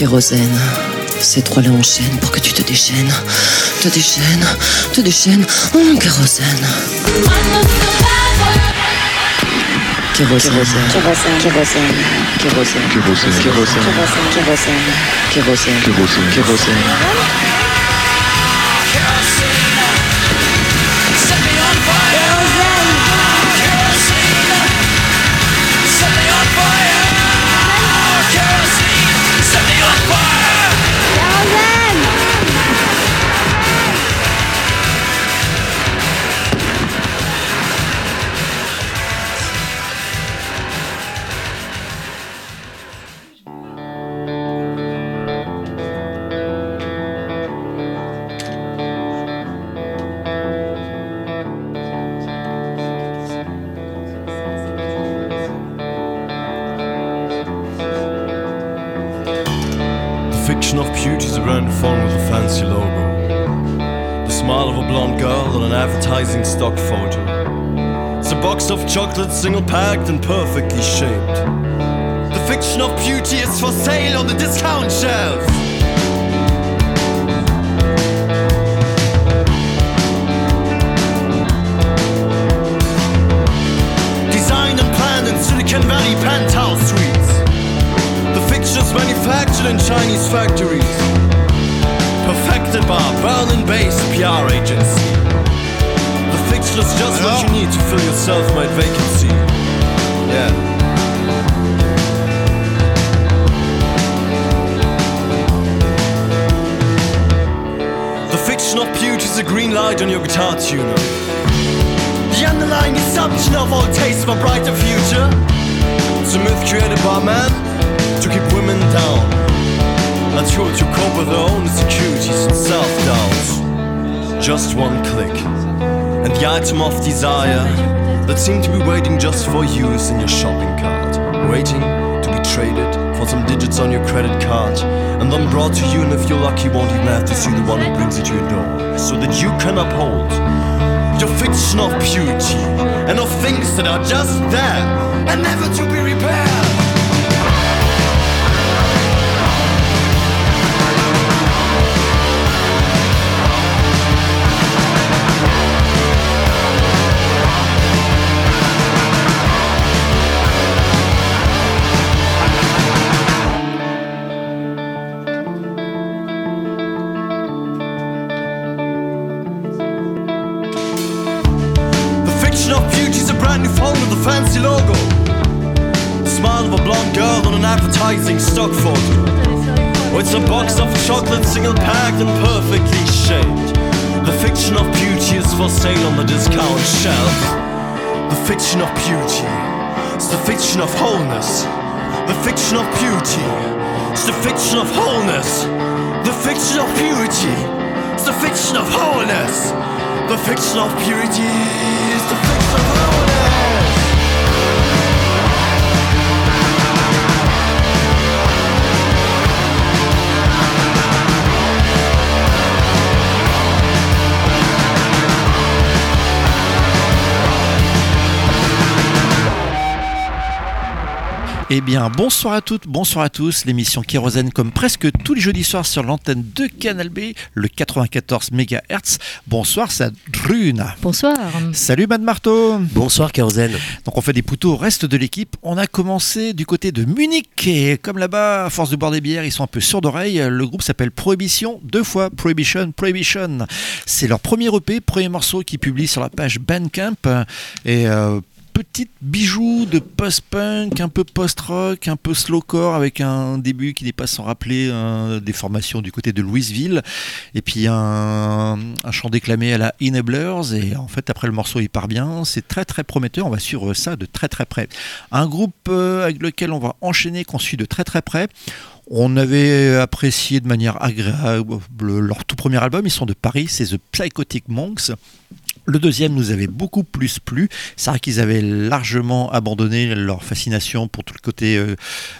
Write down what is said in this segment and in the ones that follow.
Kérosène. Ces trois-là enchaînent pour que tu te déchaînes. Te déchaînes, te déchaînes. Oh, kérosène. Kérosène. Kérosène. Kérosène. Kérosène. Kérosène. Kérosène. Kérosène. Kérosène. Kérosène. Kérosène. Eh bien, bonsoir à toutes, bonsoir à tous. L'émission Kérosène, comme presque tous les jeudis soirs sur l'antenne de Canal B, le 94 MHz. Bonsoir, c'est Drune. Bonsoir. Salut, Mad Marteau. Bonsoir Kérosène. Donc, on fait des poutos au reste de l'équipe. On a commencé du côté de Munich. Et comme là-bas, à force de boire des bières, ils sont un peu sourds d'oreille. Le groupe s'appelle Prohibition, deux fois Prohibition, Prohibition. C'est leur premier EP, premier morceau qu'ils publient sur la page Bandcamp. Et. euh, Petite bijou de post-punk, un peu post-rock, un peu slowcore, avec un début qui n'est pas sans rappeler euh, des formations du côté de Louisville, et puis un, un chant déclamé à la Enablers, et en fait après le morceau il part bien, c'est très très prometteur, on va suivre ça de très très près. Un groupe euh, avec lequel on va enchaîner, qu'on suit de très très près, on avait apprécié de manière agréable leur tout premier album, ils sont de Paris, c'est The Psychotic Monks. Le deuxième nous avait beaucoup plus plu. C'est vrai qu'ils avaient largement abandonné leur fascination pour tout le côté euh,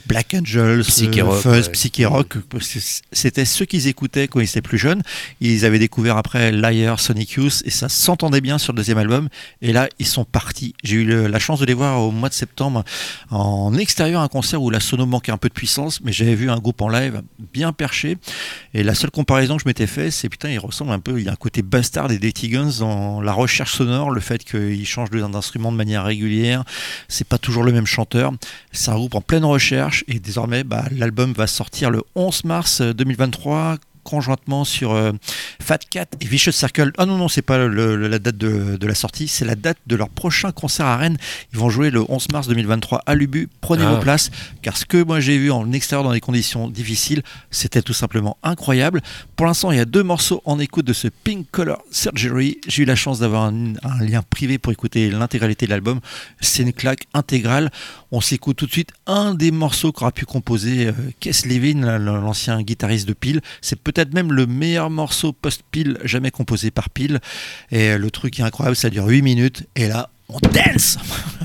Black Angels, Psyché euh, rock, fuzz, ouais. psyché rock. C'était ce qu'ils écoutaient quand ils étaient plus jeunes. Ils avaient découvert après Liar, Sonic Youth et ça s'entendait bien sur le deuxième album. Et là, ils sont partis. J'ai eu le- la chance de les voir au mois de septembre en extérieur, un concert où la sono manquait un peu de puissance, mais j'avais vu un groupe en live bien perché. Et la seule comparaison que je m'étais fait, c'est putain, il ressemble un peu, il y a un côté bastard des Dirty Guns dans la recherche sonore, le fait qu'ils changent de- d'instrument de manière régulière, c'est pas toujours le même chanteur. C'est un groupe en pleine recherche et désormais, bah, l'album va sortir le 11 mars euh, 2023 conjointement sur euh, Fat Cat et Vicious Circle. Ah non, non, c'est pas le- la date de, de la sortie, c'est la date de leur prochain concert à Rennes. Ils vont jouer le 11 mars 2023 à Lubu. Prenez Ah. vos places, car ce que moi j'ai vu en extérieur dans des conditions difficiles, c'était tout simplement incroyable. Pour l'instant, il y a deux morceaux en écoute de ce Pink Color Surgery. J'ai eu la chance d'avoir un, un lien privé pour écouter l'intégralité de l'album. C'est une claque intégrale. On s'écoute tout de suite un des morceaux qu'aura pu composer euh, Kes Levin, l'ancien guitariste de Peel. C'est peut-être même le meilleur morceau post-Peel jamais composé par Peel. Et le truc est incroyable, ça dure 8 minutes. Et là, on dance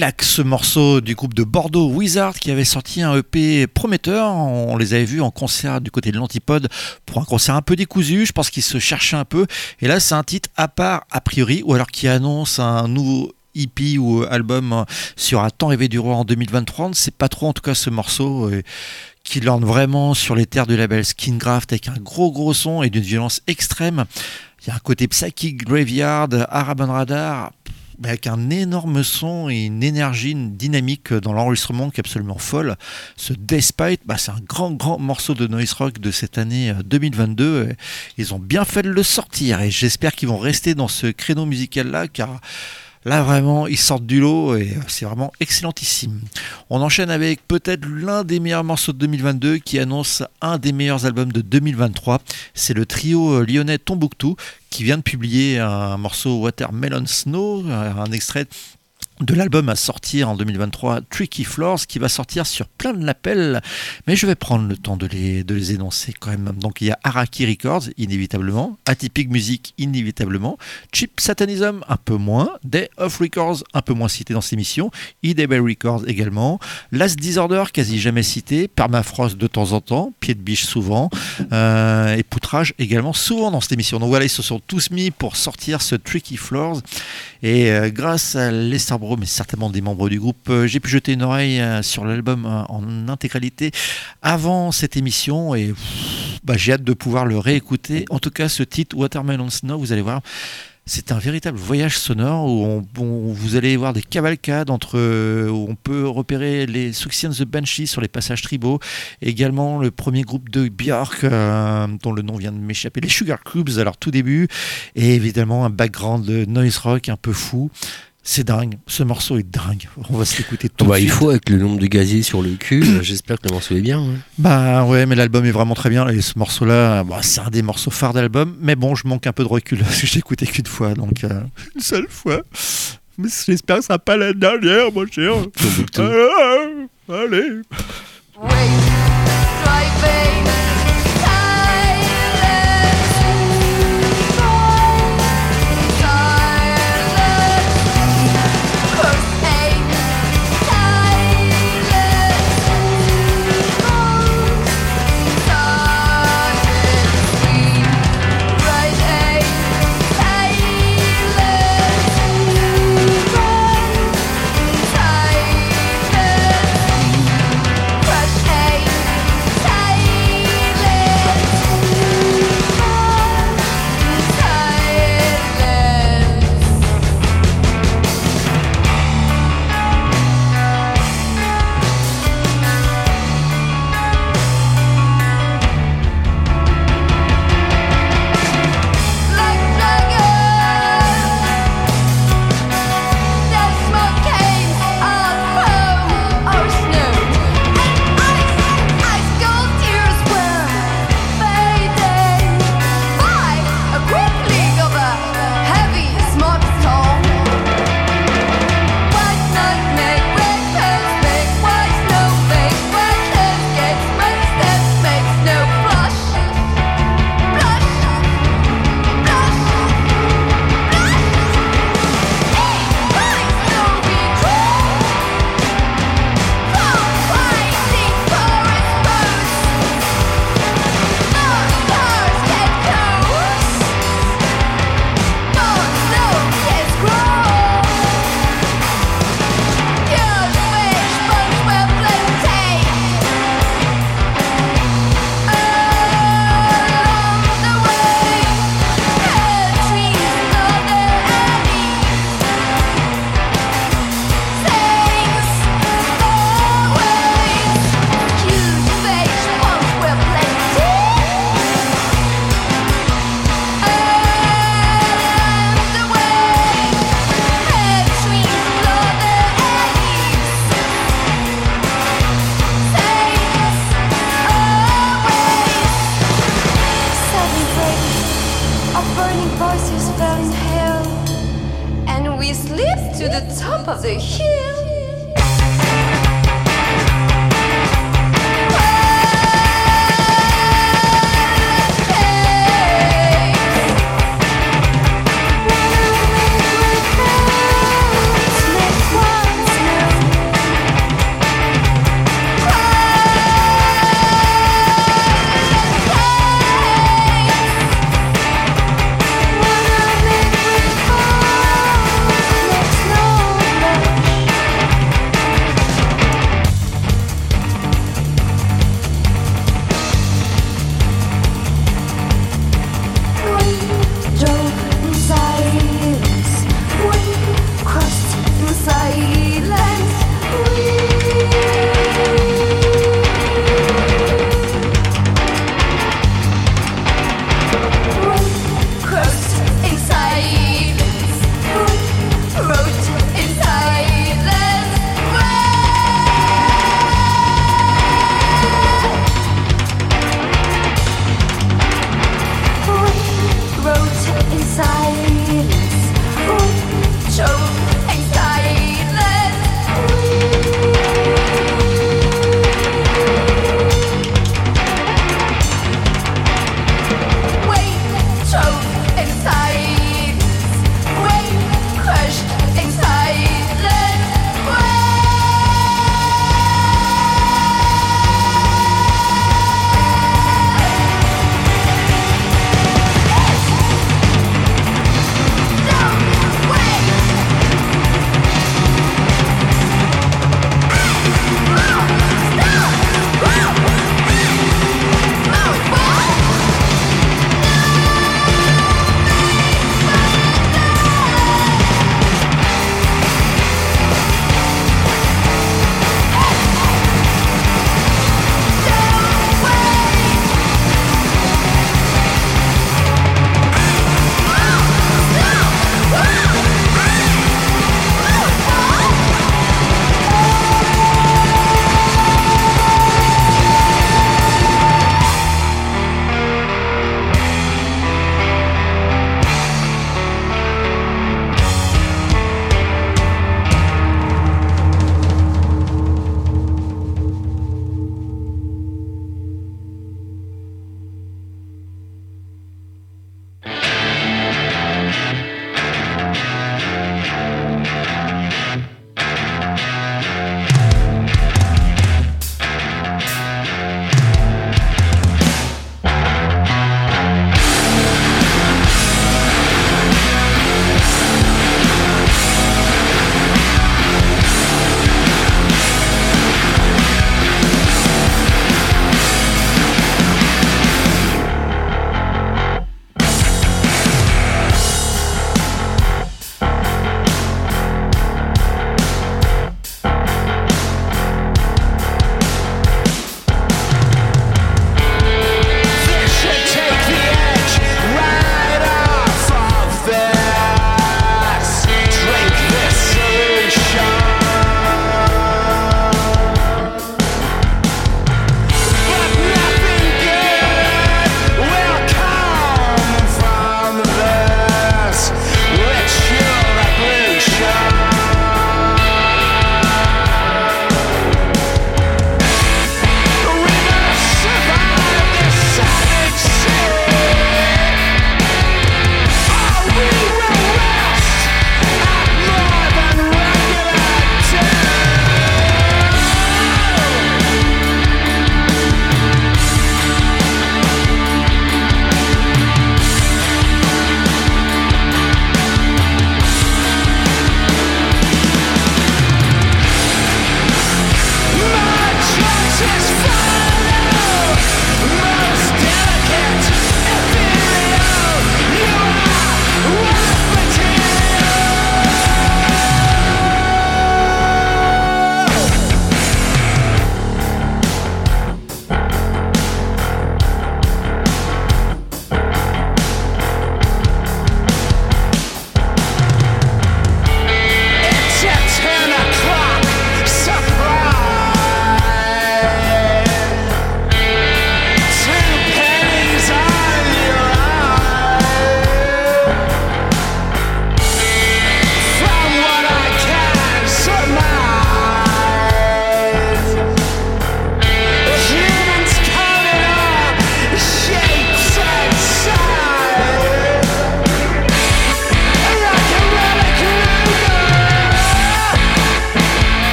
claque ce morceau du groupe de Bordeaux Wizard qui avait sorti un EP prometteur. On les avait vus en concert du côté de l'Antipode pour un concert un peu décousu. Je pense qu'ils se cherchaient un peu. Et là, c'est un titre à part a priori, ou alors qui annonce un nouveau EP ou album sur Un temps rêvé du roi en 2023. On ne sait pas trop en tout cas ce morceau. euh, qui lorne vraiment sur les terres du label Skingraft avec un gros gros son et d'une violence extrême. Il y a un côté psychic graveyard, Araban Radar, avec un énorme son et une énergie, une dynamique dans l'enregistrement qui est absolument folle. Ce Despite, bah, c'est un grand, grand morceau de noise rock de cette année euh, 2022. Et Ils ont bien fait de le sortir et j'espère qu'ils vont rester dans ce créneau musical-là car là vraiment ils sortent du lot et c'est vraiment excellentissime. On enchaîne avec peut-être l'un des meilleurs morceaux de 2022 qui annonce un des meilleurs albums de 2023. C'est le trio euh, lyonnais Tombouctou qui vient de publier un morceau Watermelon Snow, euh, un extrait de l'album à sortir en 2023, Tricky Floors, qui va sortir sur plein de labels, mais je vais prendre le temps de les, énoncer quand même. Donc il y a Araki Records, inévitablement, Atypic Music, inévitablement, Cheap Satanism, un peu moins, Day of Records, un peu moins cité dans cette émission, Idebel Records également, Last Disorder, quasi jamais cité, Permafrost de temps en temps, Pied de Biche souvent, euh, et Poutrage également souvent dans cette émission. Donc voilà, ils se sont tous mis pour sortir ce Tricky Floors, et euh, grâce à Lester Bro, mais certainement des membres du groupe, euh, j'ai pu jeter une oreille euh, sur l'album en intégralité avant cette émission et bah, j'ai hâte de pouvoir le réécouter. En tout cas, ce titre Watermelon Snow, vous allez voir. C'est un véritable voyage sonore où, on- vous allez voir des cavalcades entre euh, où on peut repérer les Succians the Banshee sur les passages tribaux, également le premier groupe de Björk euh, dont le nom vient de m'échapper, les Sugar Cubes à leur tout début, et évidemment un background de noise rock un peu fou. C'est dingue, ce morceau est dingue. On va se l'écouter tout Bah, de il suite. faut avec le nombre de gaziers sur le cul. euh, J'espère que le morceau est bien. hein. Bah ouais, mais l'album est vraiment très bien. Et ce morceau-là, bah, c'est un des morceaux phares d'album. Mais bon, je manque un peu de recul parce que j'ai écouté qu'une fois. Donc, euh, une seule fois. Mais j'espère que ce sera pas la dernière, mon cher. Tombouctou. Ah, allez.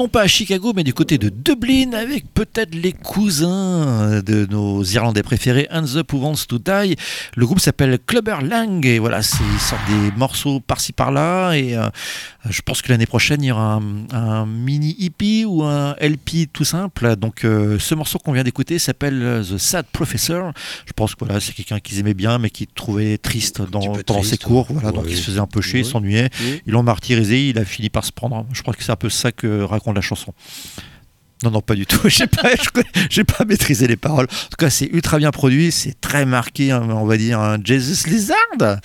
Non pas à Chicago, mais du côté de Dublin, avec peut-être les cousins de nos Irlandais préférés, Hands Up Who Wants to Die. Le groupe s'appelle Clubber Lang, et voilà, ils sortent des morceaux par-ci par-là, et euh, je pense que l'année prochaine, il y aura un, un mini EP ou un LP tout simple. Donc, euh, ce morceau qu'on vient d'écouter s'appelle euh, The Sad Professor. Je pense que voilà, c'est quelqu'un qu'ils aimaient bien, mais qui trouvait triste dans, pendant ses cours. Voilà, donc il se faisait un peu chier, il Ouais. s'ennuyait. Ils l'ont martyrisé, il a fini par se prendre. Je crois que c'est un peu ça que raconte la chanson. Non, non, pas du tout. J'ai pas, j'ai pas maîtrisé les paroles. En tout cas, c'est ultra bien produit, c'est très marqué, hein, on va dire, un Jesus Lizard.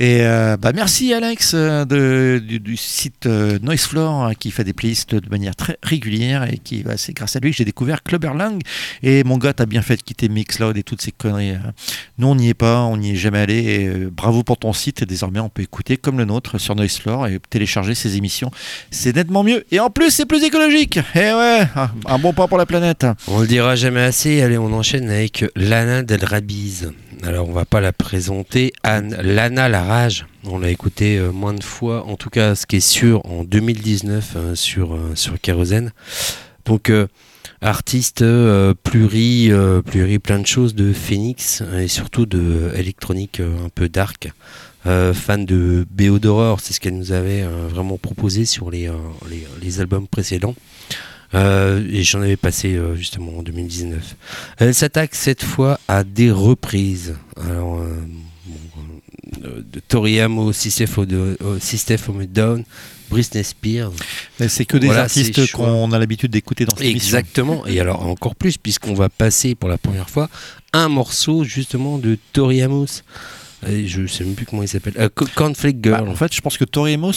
Et euh, bah, merci Alex euh, du, site euh, Noisefloor hein, qui fait des playlists de manière très régulière et qui, bah, c'est grâce à lui que j'ai découvert Clubberlang. Et mon gars, t'as bien fait de quitter Mixcloud et toutes ces conneries. hein. Nous, on n'y est pas, on n'y est jamais allé. Bravo pour ton site. Et désormais, on peut écouter comme le nôtre sur Noisefloor et télécharger ses émissions. C'est nettement mieux. Et en plus, c'est plus écologique. Et ouais, un- bon pas pour la planète. On le dira jamais assez. Allez, on enchaîne avec Lana Del Rabiz. Alors, on va pas la présenter. Anne, Lana la rage. On l'a écouté euh, moins de fois. En tout cas, ce qui est sûr, en 2019 euh, sur, euh, sur Kérosène. Donc, euh, artiste euh, euh, pluri, plein de choses de Phoenix et surtout de électronique un peu dark. Fan de BO d'horreur, c'est ce qu'elle nous avait vraiment proposé sur les albums précédents. Euh, et j'en avais passé euh, justement en 2019. Elle s'attaque cette fois à des reprises. Alors, euh, bon, euh, de Tori Amo, System of a- System of a Down, Britney Spears. Mais C'est que des Voilà, artistes qu'on a l'habitude d'écouter dans cette émission. Exactement. Et alors encore plus puisqu'on va passer pour la première fois un morceau justement de Tori Amos. Et je sais même plus comment il s'appelle. Euh, Cornflake Bah, Girl. en fait, je pense que Tori Amos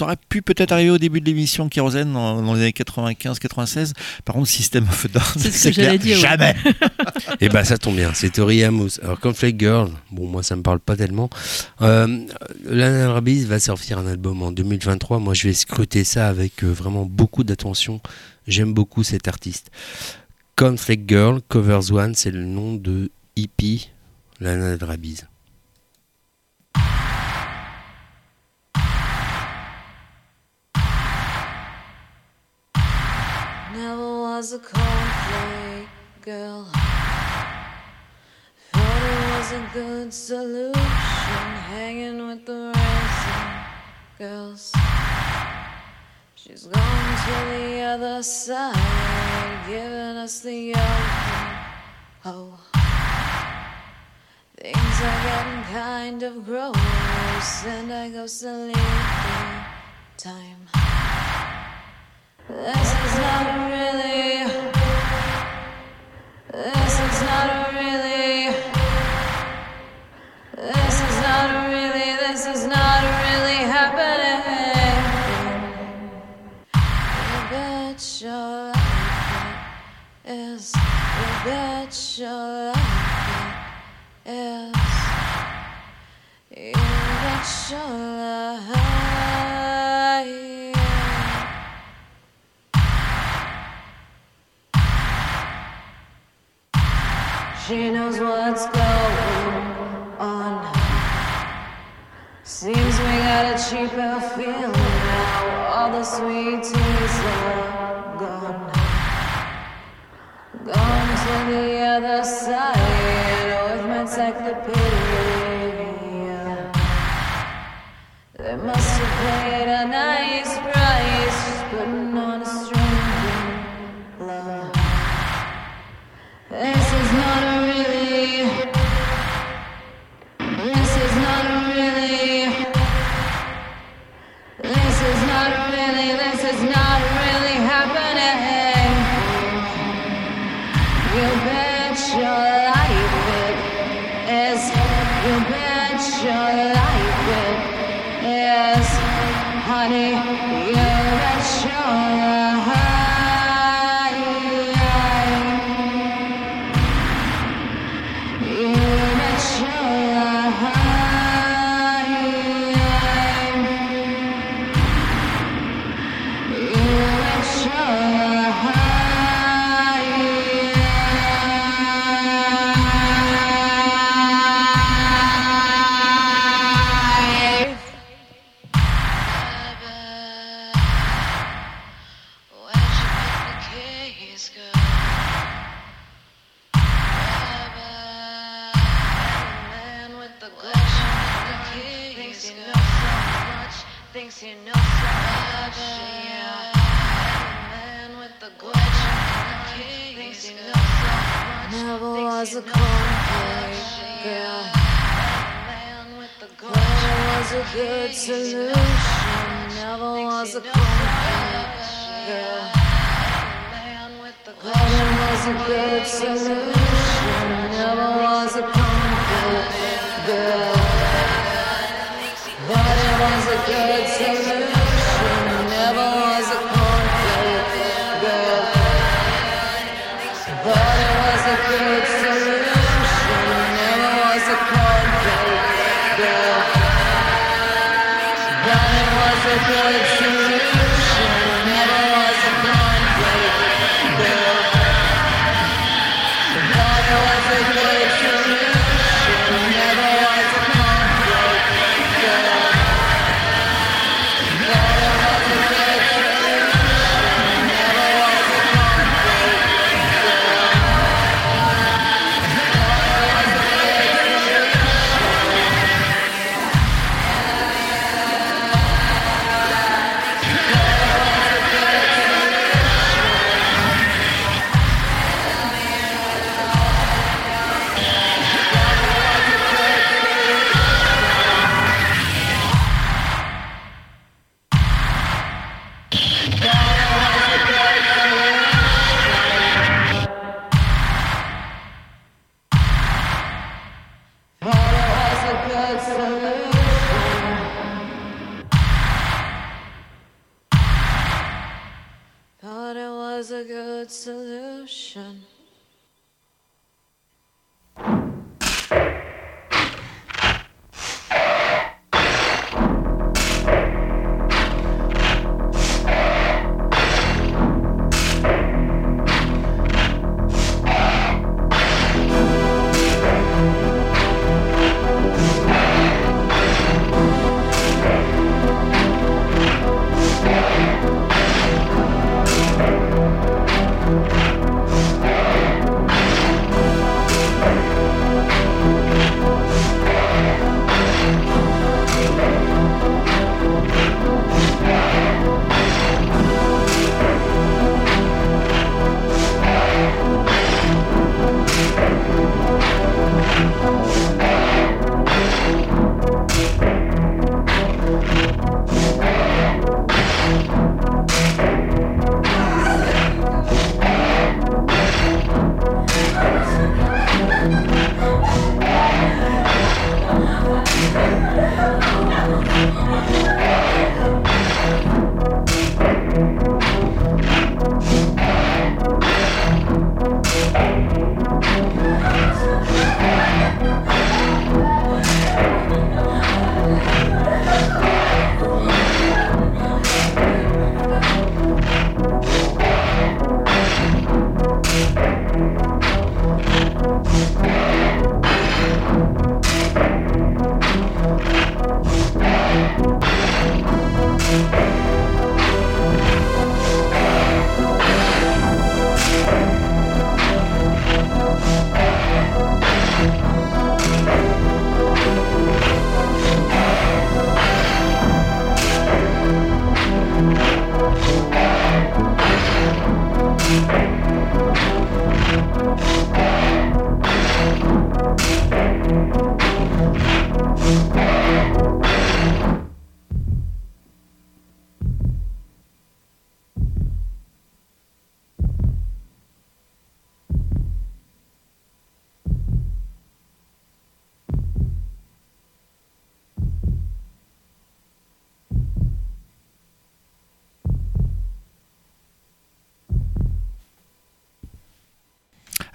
aurait pu peut-être arriver au début de l'émission Kérosène dans, dans les années 95-96. Par contre, System of a Down, C'est ce que j'allais dire, ouais. Jamais. Et bah ça tombe bien, c'est Tori Amos. Alors Cornflake Girl, bon moi ça me parle pas tellement. Euh, Lana Del Rey va sortir un album en 2023. Moi je vais scruter ça avec euh, vraiment beaucoup d'attention. J'aime beaucoup cet artiste. Cornflake Girl, Covers One, c'est le nom de hippie Lana Del was a cornflake girl. Thought it was a good solution, hanging with the raisin girls. She's gone to the other side, giving us the open. Oh, things are getting kind of gross, and I go sleeping time. Your life is. You bet your life the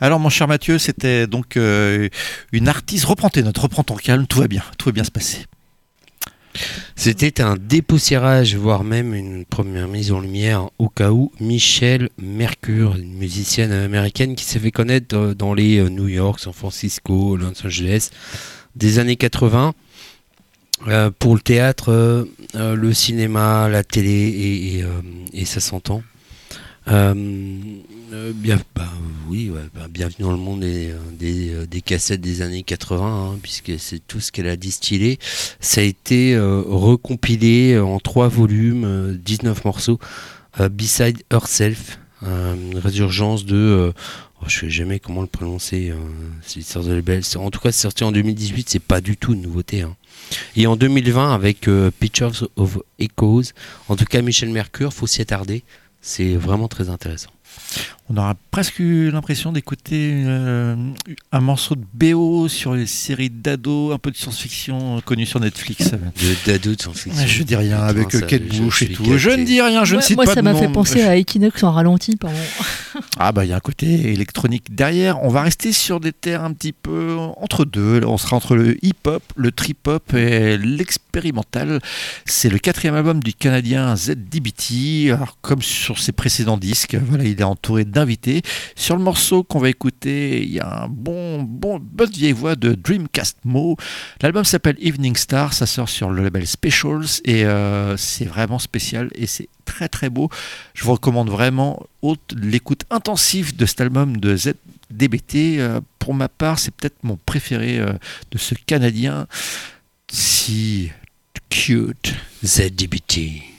Alors, mon cher Mathieu, c'était donc euh, une artiste. Reprends tes notes, reprends ton calme, tout va bien, tout va bien se passer. C'était un dépoussiérage, voire même une première mise en lumière au cas où Michelle Mercure, une musicienne américaine qui s'est fait connaître euh, dans les euh, New York, San Francisco, Los Angeles des années 80 euh, pour le théâtre, le cinéma, la télé et ça s'entend. Euh, bien, bah, oui, ouais, bah, bienvenue dans le monde des, euh, euh, des cassettes des années 80, hein, puisque c'est tout ce qu'elle a distillé. Ça a été recompilé en trois volumes, euh, 19 morceaux, Beside Herself, une résurgence de... oh, je sais jamais comment le prononcer, euh, de. C'est- En tout cas, c'est sorti en 2018, c'est pas du tout une nouveauté. hein. Et en 2020, avec Pictures of Echoes, en tout cas Michel Mercure, faut s'y attarder. C'est vraiment très intéressant. On aura presque eu l'impression d'écouter euh, un morceau de BO sur les séries d'ado, un peu de science-fiction euh, connues sur Netflix. De d'ado de science-fiction. Je dis rien avec euh, ça, Kate je Bush et tout. Je ne dis rien, je moi, ne cite moi, pas ça de m'a fait penser à Equinox en ralenti. Pardon. Ah bah il y a un côté électronique derrière. On va rester sur des terres un petit peu entre deux. On sera entre le hip-hop, le trip-hop et l'expérimental. C'est le quatrième album du Canadien ZDBT. Alors comme sur ses précédents disques, voilà, il entouré d'invités. Sur le morceau qu'on va écouter, il y a un bon, bon, bonne vieille voix de Dreamcast Mo. L'album s'appelle Evening Star. Ça sort sur le label Specials et euh, c'est vraiment spécial et c'est très très beau. Je vous recommande vraiment l'écoute intensive de cet album de ZDBT. Euh, pour ma part, c'est peut-être mon préféré euh, de ce Canadien si cute. ZDBT.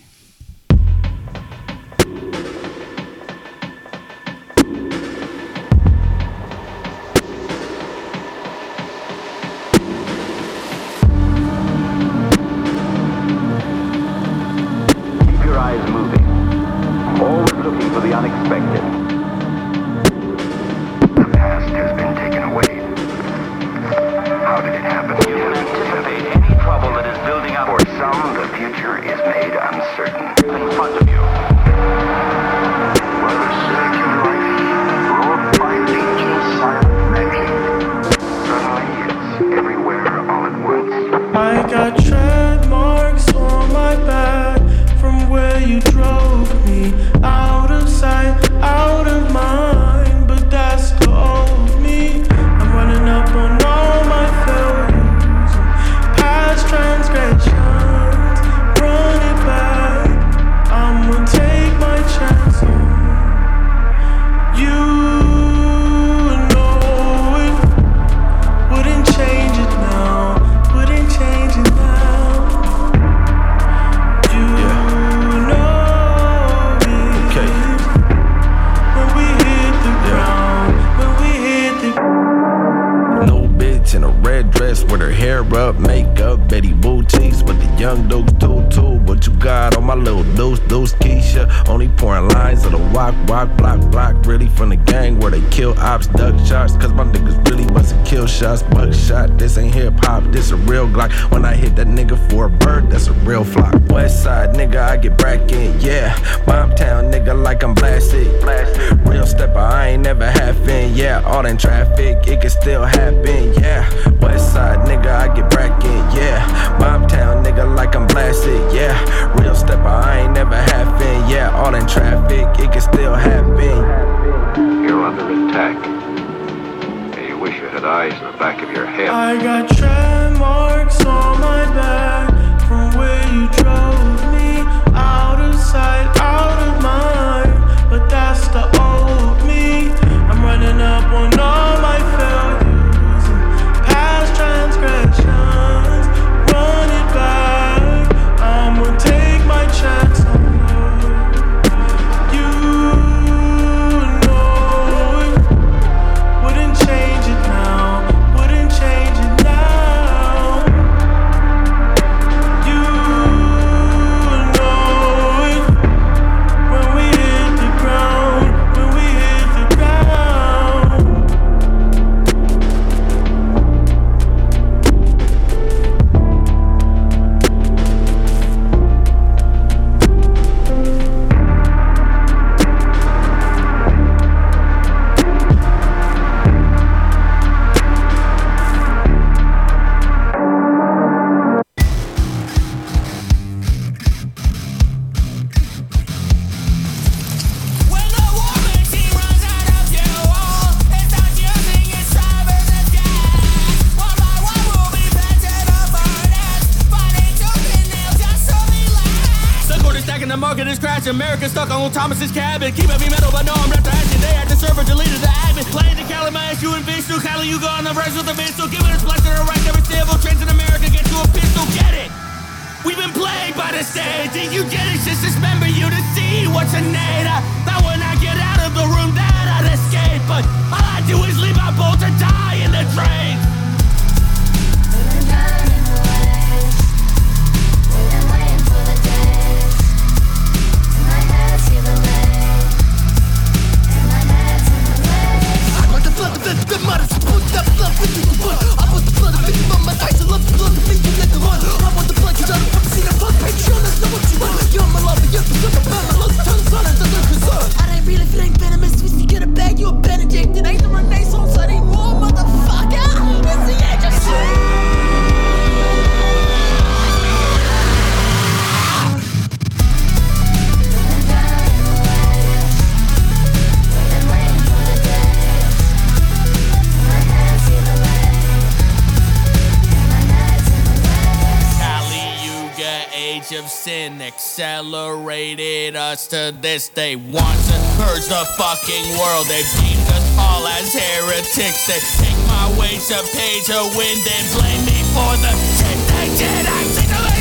to this they want to purge the fucking world. They've deemed us all as heretics. They take my ways to pay to win, then blame me for the shit they did. I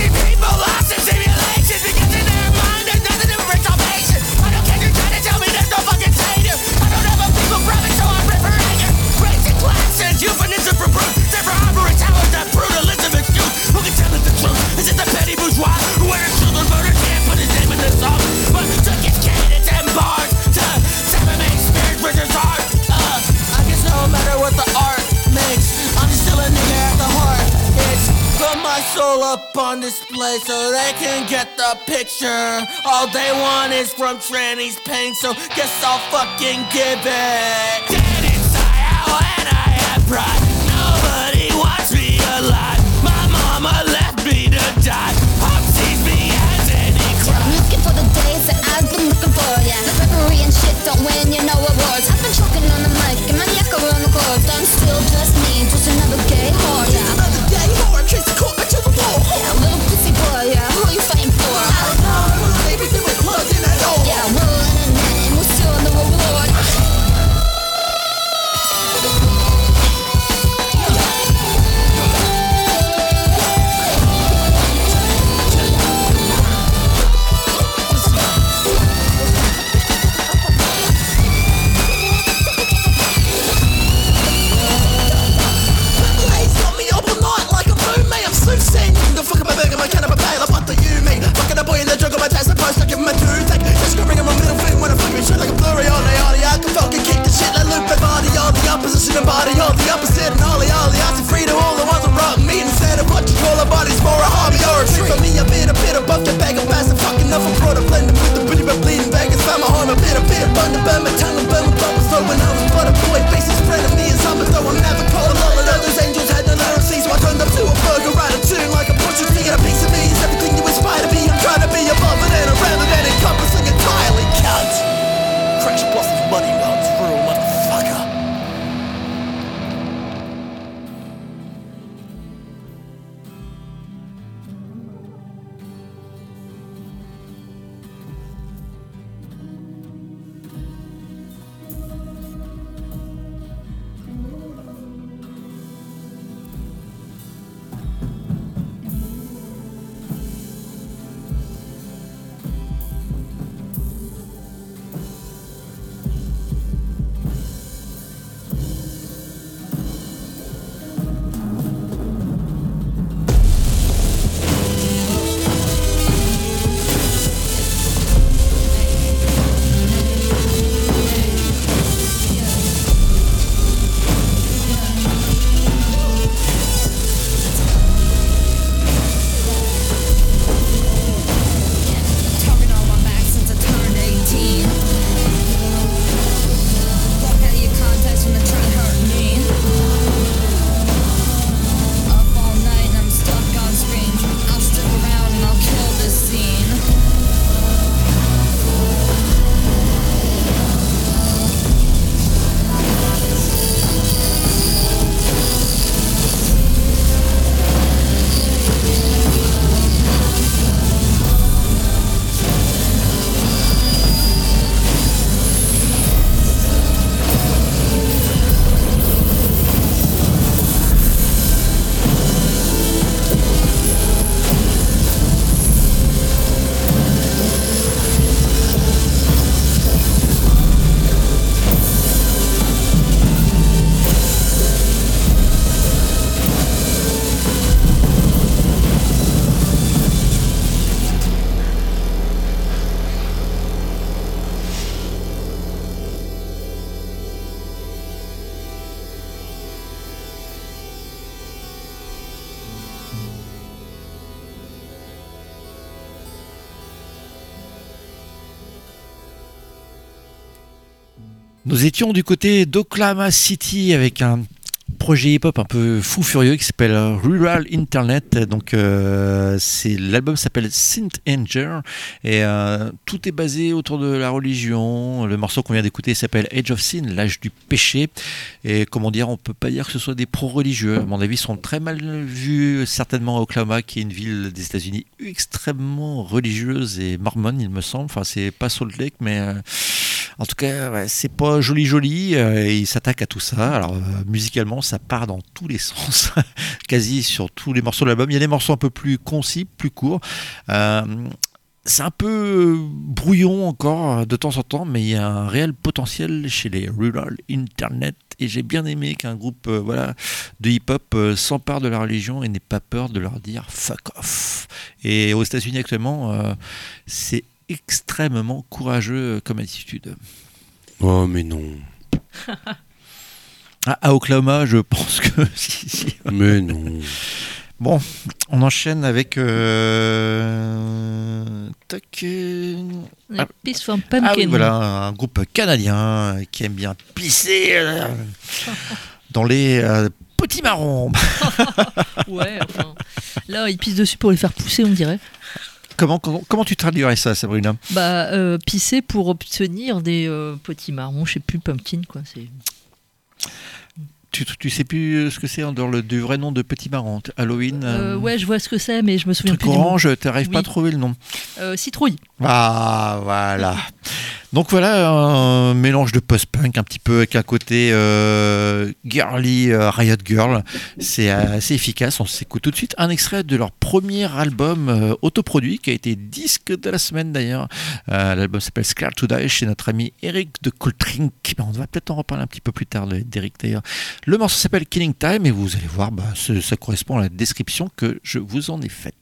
can get the picture. All they want is from tranny's pain, so guess I'll fucking give it. Nous étions du côté d'Oklahoma City avec un projet hip-hop un peu fou furieux qui s'appelle Rural Internet. Donc euh, l'album s'appelle Synth Anger et euh, tout est basé autour de la religion. Le morceau qu'on vient d'écouter s'appelle Age of Sin, l'âge du péché. Et comment dire, on peut pas dire que ce soit des pro-religieux. À mon avis, ils sont très mal vus certainement à Oklahoma, qui est une ville des États-Unis extrêmement religieuse et mormone, il me semble. Enfin, c'est pas Salt Lake, mais euh, en tout cas, c'est pas joli joli. euh, et ils s'attaquent à tout ça. Alors euh, musicalement, ça part dans tous les sens, quasi sur tous les morceaux de l'album. Il y a des morceaux un peu plus concis, plus courts. Euh, c'est un peu brouillon encore de temps en temps, mais il y a un réel potentiel chez les Rural Internet. Et j'ai bien aimé qu'un groupe voilà, de hip-hop s'empare de la religion et n'ait pas peur de leur dire fuck off. Et aux États-Unis actuellement, c'est extrêmement courageux comme attitude. Oh, mais non. À, à Oklahoma, je pense que si, si. Mais non. Bon, on enchaîne avec. euh, tac, euh, Les Peace from Ah oui, Pumpkin. voilà, un groupe canadien qui aime bien pisser euh, dans les euh, petits marrons. Ouais, enfin. Là, ils pissent dessus pour les faire pousser, on dirait. Comment, comment, comment tu traduirais ça, Sabrina Bah, euh, pisser pour obtenir des euh, petits marrons, je sais plus, pumpkin, quoi. C'est. tu, tu sais plus ce que c'est en dehors le, du vrai nom de petit marron Halloween Euh, euh, ouais, je vois ce que c'est, mais je me souviens Truc plus. orange, tu n'arrives pas à trouver le nom. Euh, citrouille. Ah, voilà. Donc voilà, un mélange de post-punk un petit peu avec un côté euh, girly, euh, Riot Girl. C'est assez efficace. On s'écoute tout de suite un extrait de leur premier album euh, autoproduit qui a été disque de la semaine d'ailleurs. Euh, L'album s'appelle Scared to chez notre ami Eric de Coltrink. On va peut-être en reparler un petit peu plus tard de- d'Eric d'ailleurs. Le morceau s'appelle Killing Time et vous allez voir, bah, ça correspond à la description que je vous en ai faite.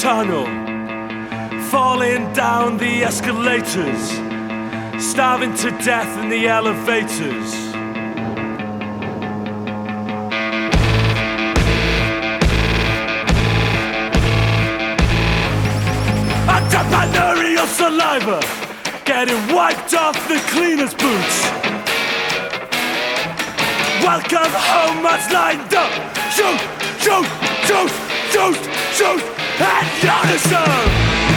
Tunnel, falling down the escalators, starving to death in the elevators. Entrepreneurial saliva getting wiped off the cleaner's boots. Welcome home, that's lined up. Shoot, shoot, shoot, shoot, shoot, and don't.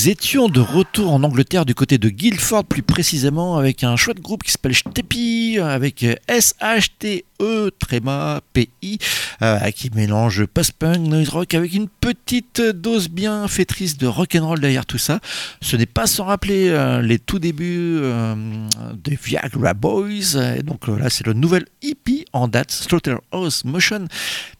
Nous étions de retour en Angleterre du côté de Guildford, plus précisément avec un chouette groupe qui s'appelle Steppy, avec S-H-T-E, tréma, P-I, euh, qui mélange post-punk, noise rock avec une petite dose bien fétrice de rock'n'roll derrière tout ça. Ce n'est pas sans rappeler euh, les tout débuts euh, des Viagra Boys. Et donc là, c'est le nouvel EP en date, Slaughterhouse Motion.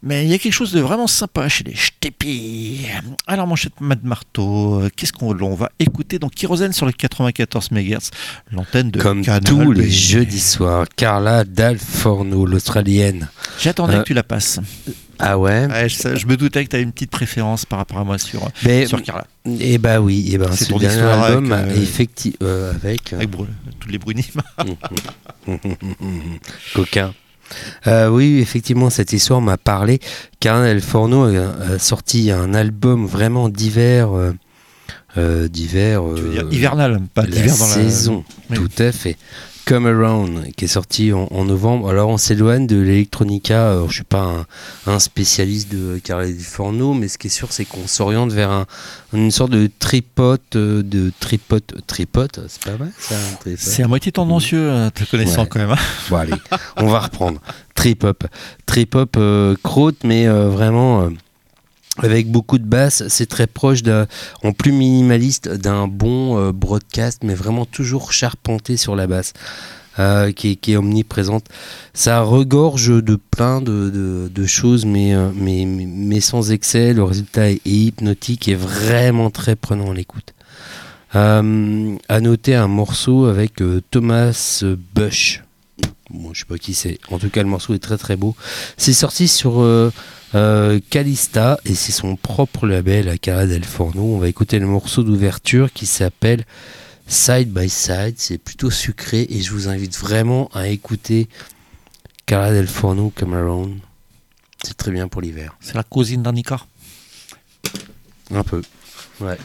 Mais il y a quelque chose de vraiment sympa chez les Steppy. Alors, mon Mad Marteau, qu'est-ce qu'on on va écouter dans Kérosène sur les 94 MHz, l'antenne de Comme Canal tous les jeudis soirs, Carla Dalforno, l'Australienne. J'attendais Euh, que tu la passes. Ah ouais Ouais, je, je me doutais que tu avais une petite préférence par rapport à moi sur, Mais- sur Carla. Eh bah oui, eh ben, C'est ce ton dernier album, avec, euh, effecti- euh, avec, euh, tous les Bruni. Coquin. Euh, oui, effectivement, cette histoire m'a parlé. Carnel Forno a, sorti un album vraiment d'hiver. euh, euh, d'hiver. veux dire euh, hivernal, pas d'hiver dans la- saison. Oui. Tout à fait. Come Around, qui est sorti en, en novembre. Alors, on s'éloigne de l'électronica. Je suis pas un, un spécialiste de Carnel Forno, mais ce qui est sûr, c'est qu'on s'oriente vers un- une sorte de tripote, euh, de tripote, tripote, c'est pas mal ça, un C'est à moitié tendancieux, euh, te connaissant Ouais. quand même. hein. Bon allez, on va reprendre. Trip hop, trip hop euh, croûte, mais euh, vraiment euh, avec beaucoup de basse. C'est très proche d'un, en plus minimaliste d'un bon euh, broadcast, mais vraiment toujours charpenté sur la basse. euh, qui, est, qui est omniprésente. Ça regorge de plein de, de- de choses, mais, euh, mais, mais, sans excès. Le résultat est, est hypnotique et vraiment très prenant à l'écoute. Euh, à noter un morceau avec Thomas Bush. Bon, je sais pas qui c'est. En tout cas, le morceau est très très beau. C'est sorti sur euh, euh, Calista et c'est son propre label à Cara del Forno. On va écouter le morceau d'ouverture qui s'appelle Side by Side. C'est plutôt sucré et je vous invite vraiment à écouter Cara del Forno Cameron. C'est très bien pour l'hiver. C'est la cousine d'Annika Un peu. Ouais.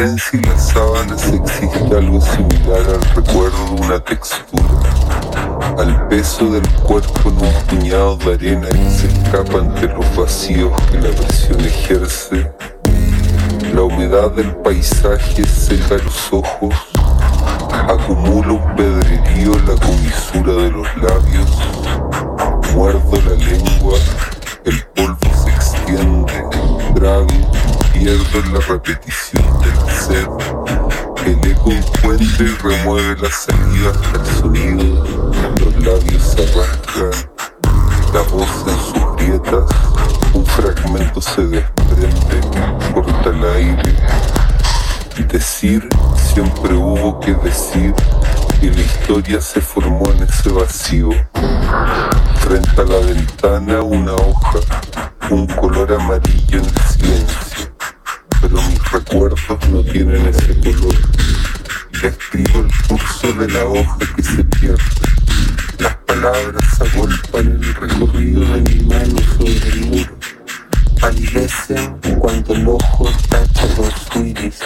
esencia y las sábanas exigen algo similar al recuerdo de una textura, al peso del cuerpo en un puñado de arena que se escapa ante los vacíos que la presión ejerce. La humedad del paisaje seca los ojos, acumula un pedrerío en la comisura de los labios, muerdo la lengua, el polvo se extiende, trago, pierdo en la repetición del el eco encuentra y remueve las salidas del sonido, los labios se arrancan, la voz en sus grietas, un fragmento se desprende, corta el aire. Decir siempre hubo que decir y la historia se formó en ese vacío. Frente a la ventana una hoja, un color amarillo en el silencio, pero mis recuerdos no tienen ese color. Y escribo el curso de la hoja que se pierde. Las palabras agolpan el recorrido de mi mano sobre el muro. Palidecen cuando el ojo tacha con su iris.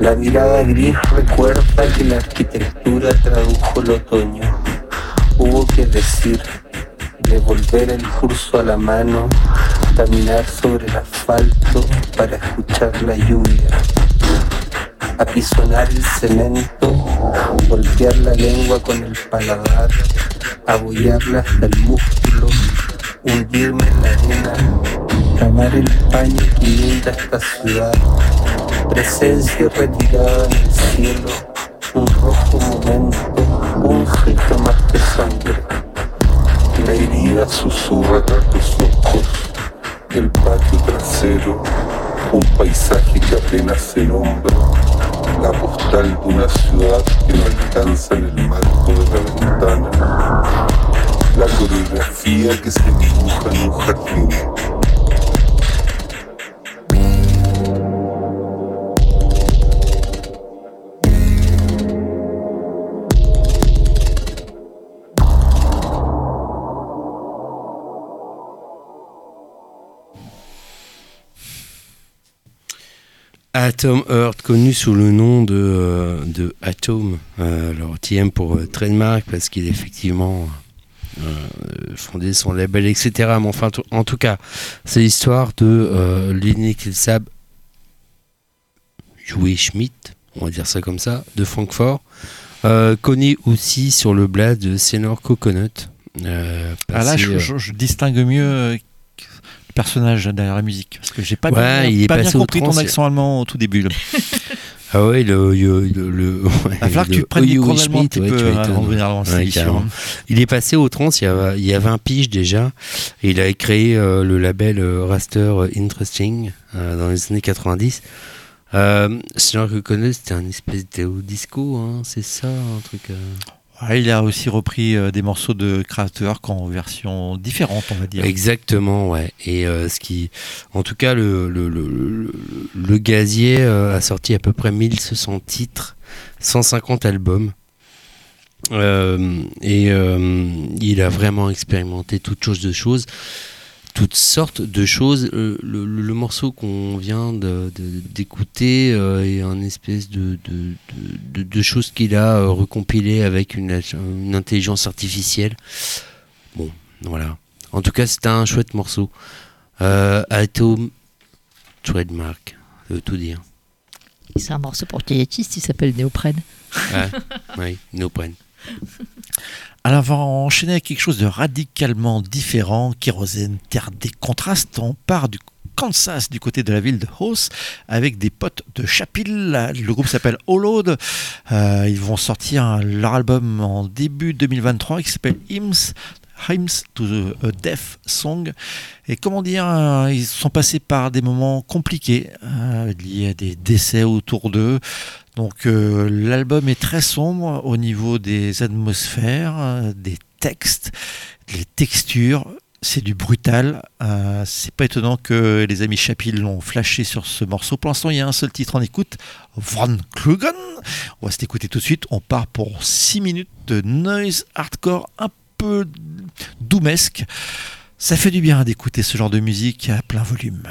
La mirada gris recuerda que la arquitectura tradujo el otoño. Hubo que decir, devolver el curso a la mano, caminar sobre el asfalto para escuchar la lluvia. Apisonar el cemento, golpear la lengua con el paladar, abollarla hasta el músculo, hundirme en la arena, camar el paño que inunda esta ciudad, presencia retirada en el cielo, un rojo momento, un gesto más que sangre. La herida susurra los ojos, el patio trasero, un paisaje que apenas se nombra, la postal de una ciudad que no alcanza en el marco de la ventana, la coreografía que se dibuja en un jardín. Atom Earth, connu sous le nom de, euh, de Atom. Euh, alors, TM pour euh, trademark, parce qu'il est effectivement fondé son label, etc. Mais enfin, en tout cas, c'est l'histoire de euh, l'inéclissable Joey Schmidt, on va dire ça comme ça, de Francfort. Connu aussi sur le blast de Senor Coconut. Euh, Ah là, je, je- je distingue mieux personnage derrière la musique. Parce que j'ai pas, Ouais, bien, il est compris ton accent allemand au tout début. là. Ah ouais, le. le, le, le- ouais, Il va falloir que tu prennes des d'allemand un petit ouais, peu avant Ouais, carrément. Il est passé au trans il y a, il y a 20 piges déjà. Et il avait créé euh, le label euh, Raster Interesting euh, dans les années 90. Euh, sinon, je connais, c'était un espèce de disco, hein, c'est ça, un truc. Ouais, il a aussi repris euh, des morceaux de Kraftwerk en version différente, on va dire. Exactement, ouais. Et euh, ce qui, en tout cas, le, gazier euh, a sorti à peu près 1600 titres, 150 albums. Et il a vraiment expérimenté toutes choses de choses, toutes sortes de choses. Euh, le, le- le morceau qu'on vient d'écouter euh, est un espèce de, de, de, de- de choses qu'il a euh, recompilé avec une, une intelligence artificielle. Bon, voilà. En tout cas, c'était un chouette morceau. Euh, Atom Trademark, ça veut tout dire. C'est un morceau pour diététiste, il s'appelle Néoprène. Ouais, oui, no prenne. Alors, on va enchaîner avec quelque chose de radicalement différent. Kérosène, terre des contrastes. On part du Kansas, du côté de la ville de House, avec des potes de Chapil. Le groupe s'appelle Hollowed. Euh, ils vont sortir leur album en début 2023 qui s'appelle Hymns. Hymns to the Death Song. Et comment dire, euh, ils sont passés par des moments compliqués euh, liés à des décès autour d'eux. Donc euh, l'album est très sombre au niveau des atmosphères, euh, des textes, les textures. C'est du brutal. Euh, c'est pas étonnant que les amis Chapil l'ont flashé sur ce morceau. Pour l'instant, il y a un seul titre en écoute, Von Klugen. On va s'écouter tout de suite. On part pour 6 minutes de noise hardcore un peu doumesque. Ça fait du bien d'écouter ce genre de musique à plein volume.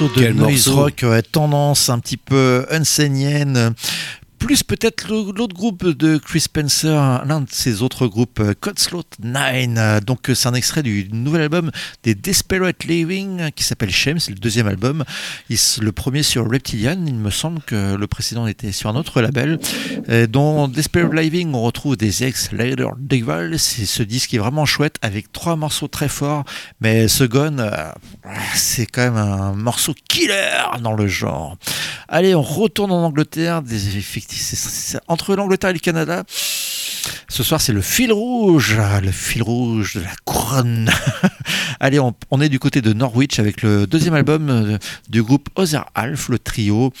Morceau de Quel noise morceau rock, tendance un petit peu unsénienne. Plus peut-être l'autre groupe de Chris Spencer, l'un de ses autres groupes, euh, Codslot 9. Euh, Donc euh, c'est un extrait du nouvel album des Desperate Living qui s'appelle Shame, c'est le deuxième album. Le premier sur Reptilian, il me semble que le précédent était sur un autre label. Dans Desperate Living, on retrouve des ex Later Devil. C'est ce disque qui est vraiment chouette avec trois morceaux très forts. Mais ce Gone, c'est quand même un morceau killer dans le genre. Allez, on retourne en Angleterre. Des entre l'Angleterre et le Canada. Ce soir, c'est le fil rouge, le fil rouge de la couronne. Allez, on, est du côté de Norwich avec le deuxième album du groupe Other Half, le trio.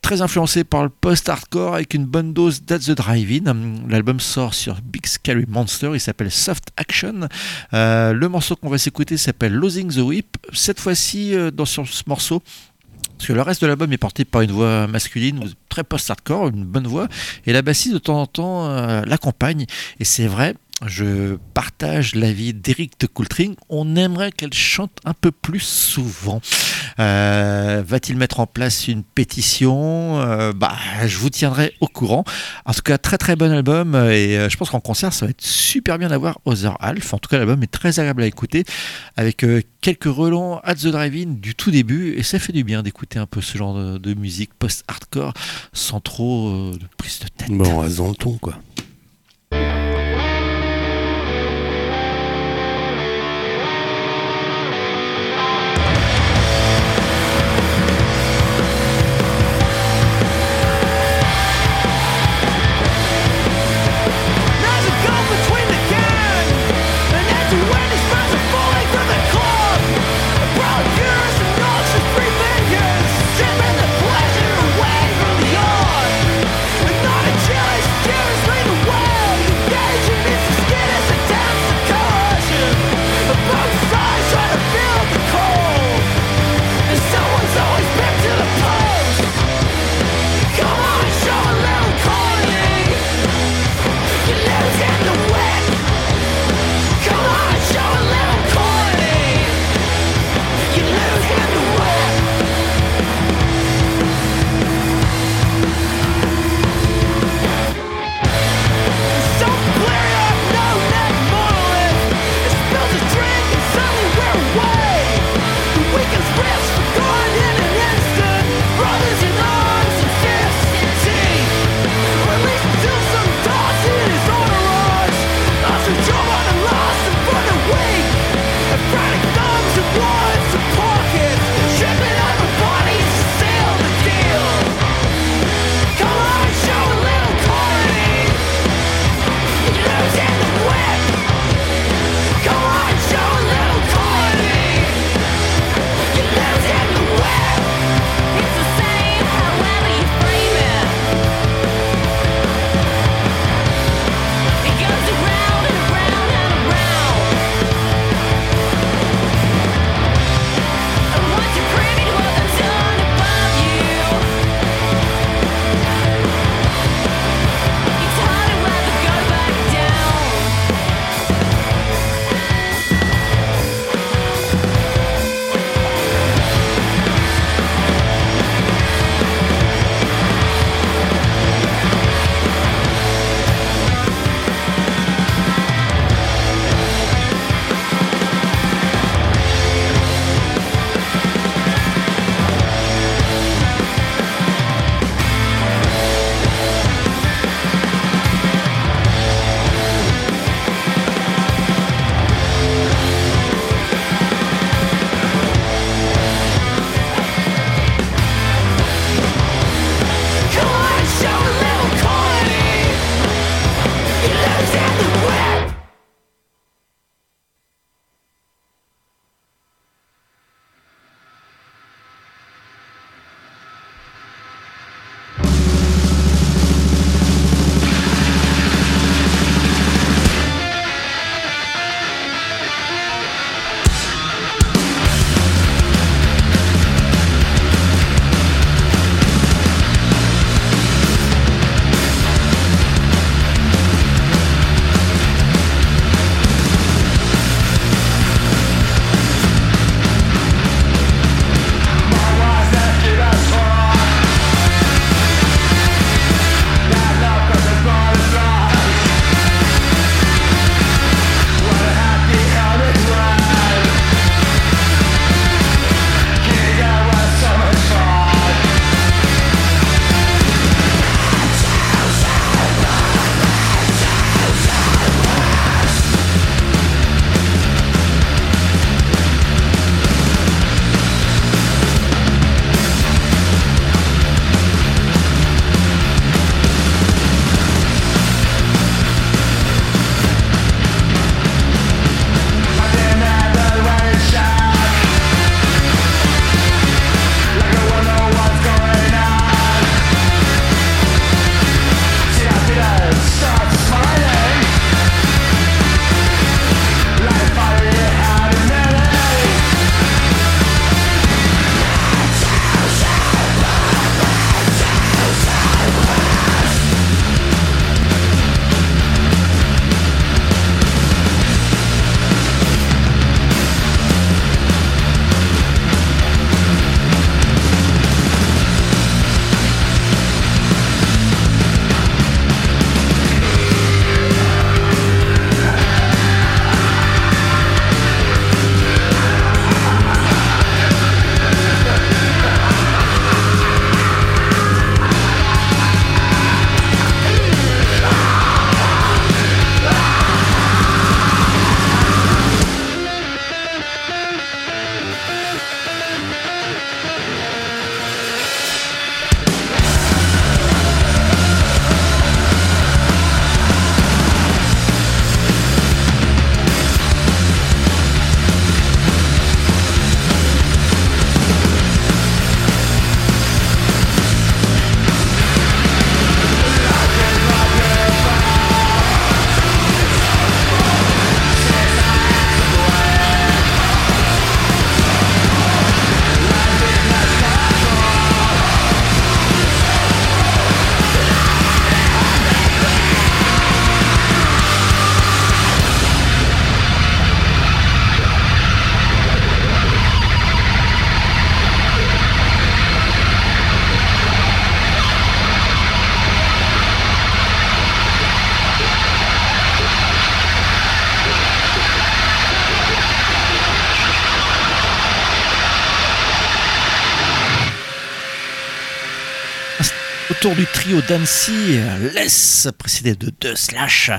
Très influencé par le post-hardcore avec une bonne dose d'At the Drive-In. L'album sort sur Big Scary Monster, il s'appelle Soft Action. Euh, le morceau qu'on va s'écouter s'appelle Losing the Whip. Cette fois-ci, euh, dans ce morceau, parce que le reste de l'album est porté par une voix masculine, très post-hardcore, une bonne voix, et la bassiste de temps en temps euh, l'accompagne. Et c'est vrai, je partage l'avis d'Eric de Coultring, on aimerait qu'elle chante un peu plus souvent. Euh, Va-t-il mettre en place une pétition? Euh, Bah, je vous tiendrai au courant. En tout cas, très très bon album, et euh, je pense qu'en concert, ça va être super bien d'avoir Other Half. En tout cas, l'album est très agréable à écouter, avec quelques relents at the drive-in du tout début, et ça fait du bien d'écouter un peu ce genre de, musique post-hardcore sans trop de prise de tête. Bon, le ton, quoi. Retour du trio d'Annecy, Laisse, précédé de deux slash.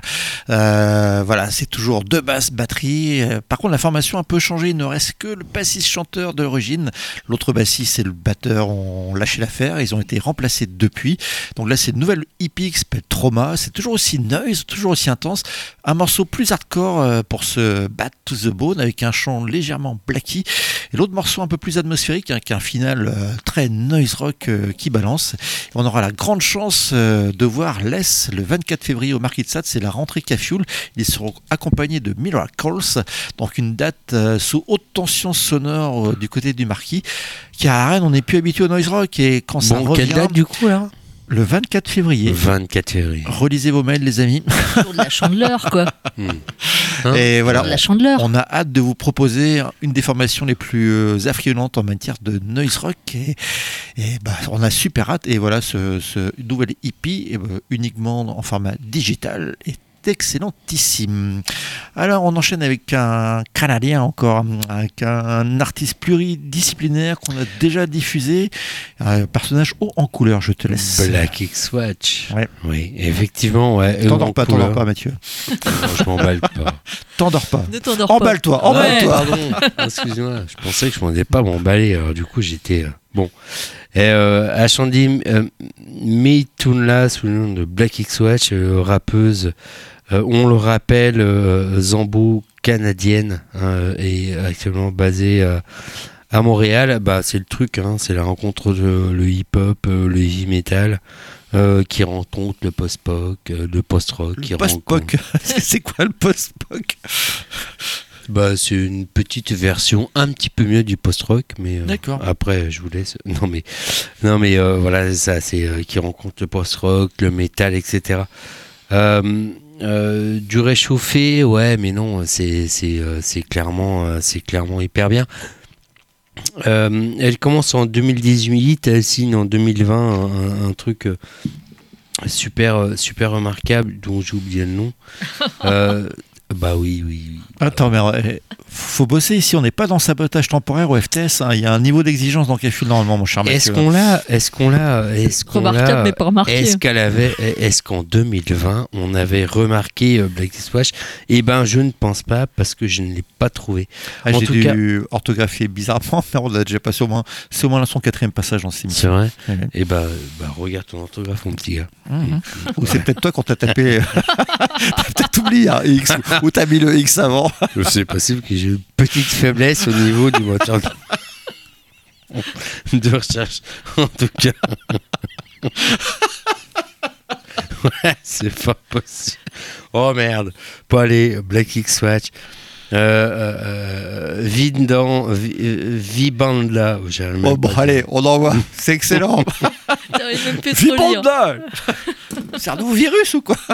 Euh, voilà, c'est toujours deux basses, batterie. Euh, Par contre, la formation a un peu changé. Il ne reste que le bassiste-chanteur de l'origine. L'autre bassiste et le batteur ont lâché l'affaire. Ils ont été remplacés depuis. Donc là, c'est une nouvelle EP qui s'appelle Trauma. C'est toujours aussi noise, toujours aussi intense. Un morceau plus hardcore euh, pour se battre to the bone avec un chant légèrement blacky. Et l'autre morceau un peu plus atmosphérique avec un final très noise rock qui balance. On aura la grande chance euh, de voir Les le 24 février au Marquis de Sade. C'est la rentrée Cafioul. Ils seront accompagnés de Miracles. Donc une date euh, sous haute tension sonore euh, du côté du Marquis. Car à Rennes, on n'est plus habitué au noise rock. Et quand ça Bon, revient. quelle date du coup là? Le 24 février. 24 février. Relisez vos mails, les amis. Autour de la chandeleur, quoi. Hmm. Et voilà, la chandeleur. on a hâte de vous proposer une des formations les plus euh, affriolantes en matière de noise rock. Et, et bah, on a super hâte. Et voilà, ce, ce nouvel EP, eh ben, uniquement en format digital, est excellentissime. Alors, on enchaîne avec un Canadien encore, avec un artiste pluridisciplinaire qu'on a déjà diffusé, un personnage haut en couleur. Je te laisse. Black X Watch. Ouais. Oui, effectivement. Ouais. eux T'endors en pas, t'endors pas, Mathieu. Non, je m'emballe pas. T'endors pas. Ne t'endors pas. Emballe-toi, Ah, emballe-toi. pardon, excuse-moi, je pensais que je m'en ai pas m'emballer, alors du coup j'étais... euh, bon. Et, euh, Ashandi euh, sous le nom de Black X Watch, euh, rappeuse, euh, on le rappelle, euh, Zambo canadienne, hein, et actuellement basée euh, à Montréal. Bah, c'est le truc, hein, c'est la rencontre de le hip-hop, euh, le heavy metal. euh, qui rencontre le post-pop, euh, le post-rock, Le post-poc. c'est quoi le post-poc bah, c'est une petite version un petit peu mieux du post-rock, mais euh, D'accord. après je vous laisse. Non mais, non mais euh, voilà, c'est ça, c'est euh, qui rencontre le post-rock, le métal, etc. Euh, du réchauffé, ouais, mais non, c'est c'est euh, c'est clairement euh, c'est clairement hyper bien. Euh, elle commence en 2018, elle signe en 2020 un, un truc super super remarquable dont j'ai oublié le nom. Euh, bah oui, oui, oui. Attends, mais faut bosser ici. On n'est pas dans sabotage temporaire au FTS. hein. Il y a un niveau d'exigence dans Café normalement, mon cher Est-ce qu'on l'a Est-ce qu'on l'a Est-ce qu'on Remarquable, l'a mais pas remarqué. Est-ce qu'elle avait Est-ce qu'en 2020 on avait remarqué euh, Black X Watch Eh ben, je ne pense pas parce que je ne l'ai pas trouvé. Ah, en J'ai tout dû cas- orthographier bizarrement, mais on l'a déjà passé au moins. C'est au moins son quatrième passage dans ces C'est vrai? Eh ben, bah, regarde ton orthographe, mon petit gars. Mhm. Ou c'est peut-être toi quand t'as tapé. t'as peut-être oublié un X ou t'as mis le X avant. C'est possible que j'ai une petite faiblesse au niveau du moteur de, de recherche. En tout cas. ouais, c'est pas possible. Oh merde. Pas aller, Black X Watch. Euh, euh, euh, Vindan, Vi- euh, Vibanda. Même Oh, bon, allez, on envoie. C'est excellent. Vibanda C'est un nouveau virus ou quoi?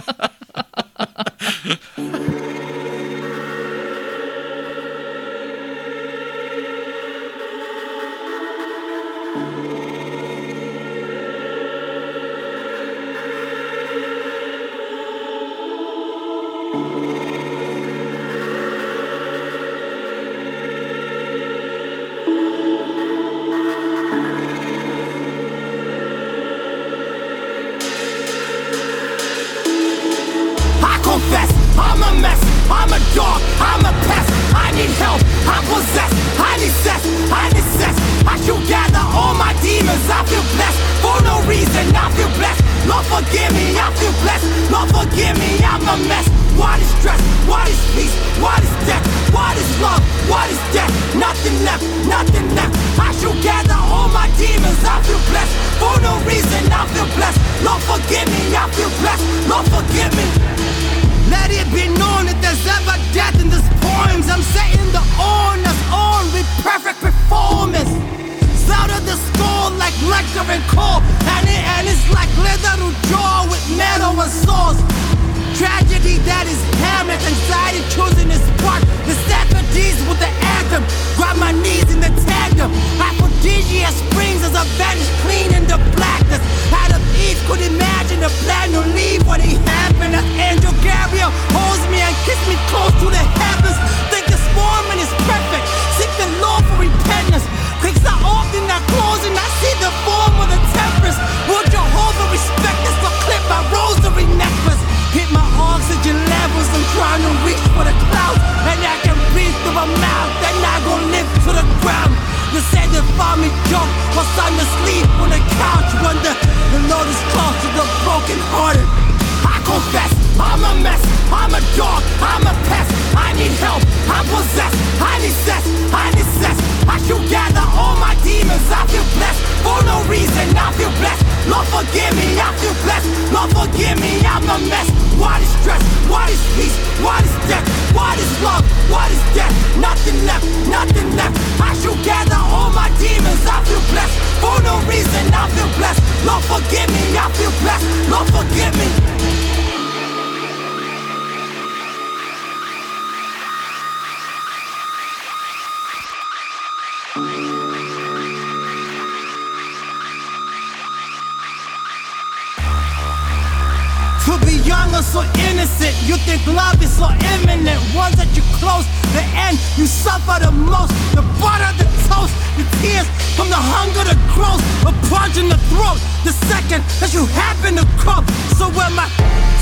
To be young or so innocent, you think love is so imminent. Once that you close the end, you suffer the most. The butter, the toast, the tears from the hunger, the growth, a punch in the throat. The second that you happen to croak. So when my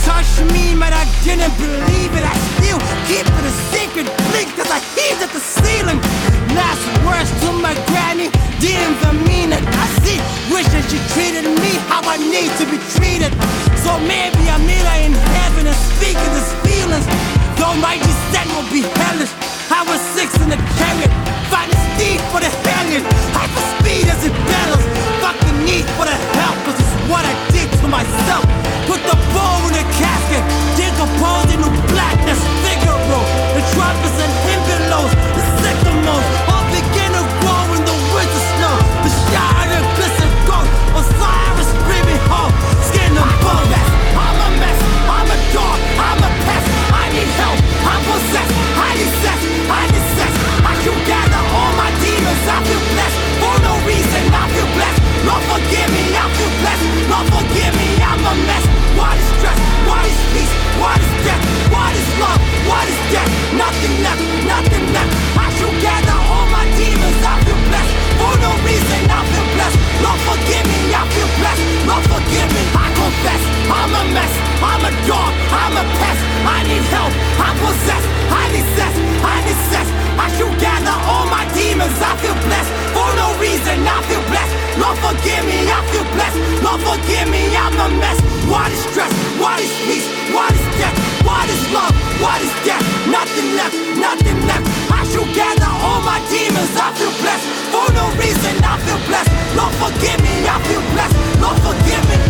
touch me, but I didn't believe it, I still keep it a secret. Blink cause I heaved at the ceiling. Last words to my granny, didn't mean it. I see, wishing she treated me how I need to be treated. So maybe I meet her in heaven and speak of these feelings. Though my descent will be hellish. I was six in the chariot, fighting Steve for the hellion. Hyper speed as it battles, fuck the need for the help, cause it's what I did to myself. Put the bow in the casket, decomposed into blackness, Figaro. The trumpets and hymn belows, the sycamores, Forgive me, I'm a mess. What is stress? What is peace? What is death? What is love? What is death? Nothing left, nothing left. I should gather all my demons, I feel blessed. For no reason, I feel blessed. Lord forgive me, I feel blessed. Lord forgive me, I confess. I'm a mess, a dog, I'm a pest. I need help, I'm possessed. I need sex, I need sex. I should gather all my demons, I feel blessed. For no reason, I feel blessed. Lord forgive me, I feel blessed. Lord forgive me, I'm a mess. What is stress? What is peace? What is death? What is love? What is death? Nothing left, nothing left. I should gather all my demons, I feel blessed. For no reason, I feel blessed. Lord forgive me, I feel blessed. Lord forgive me.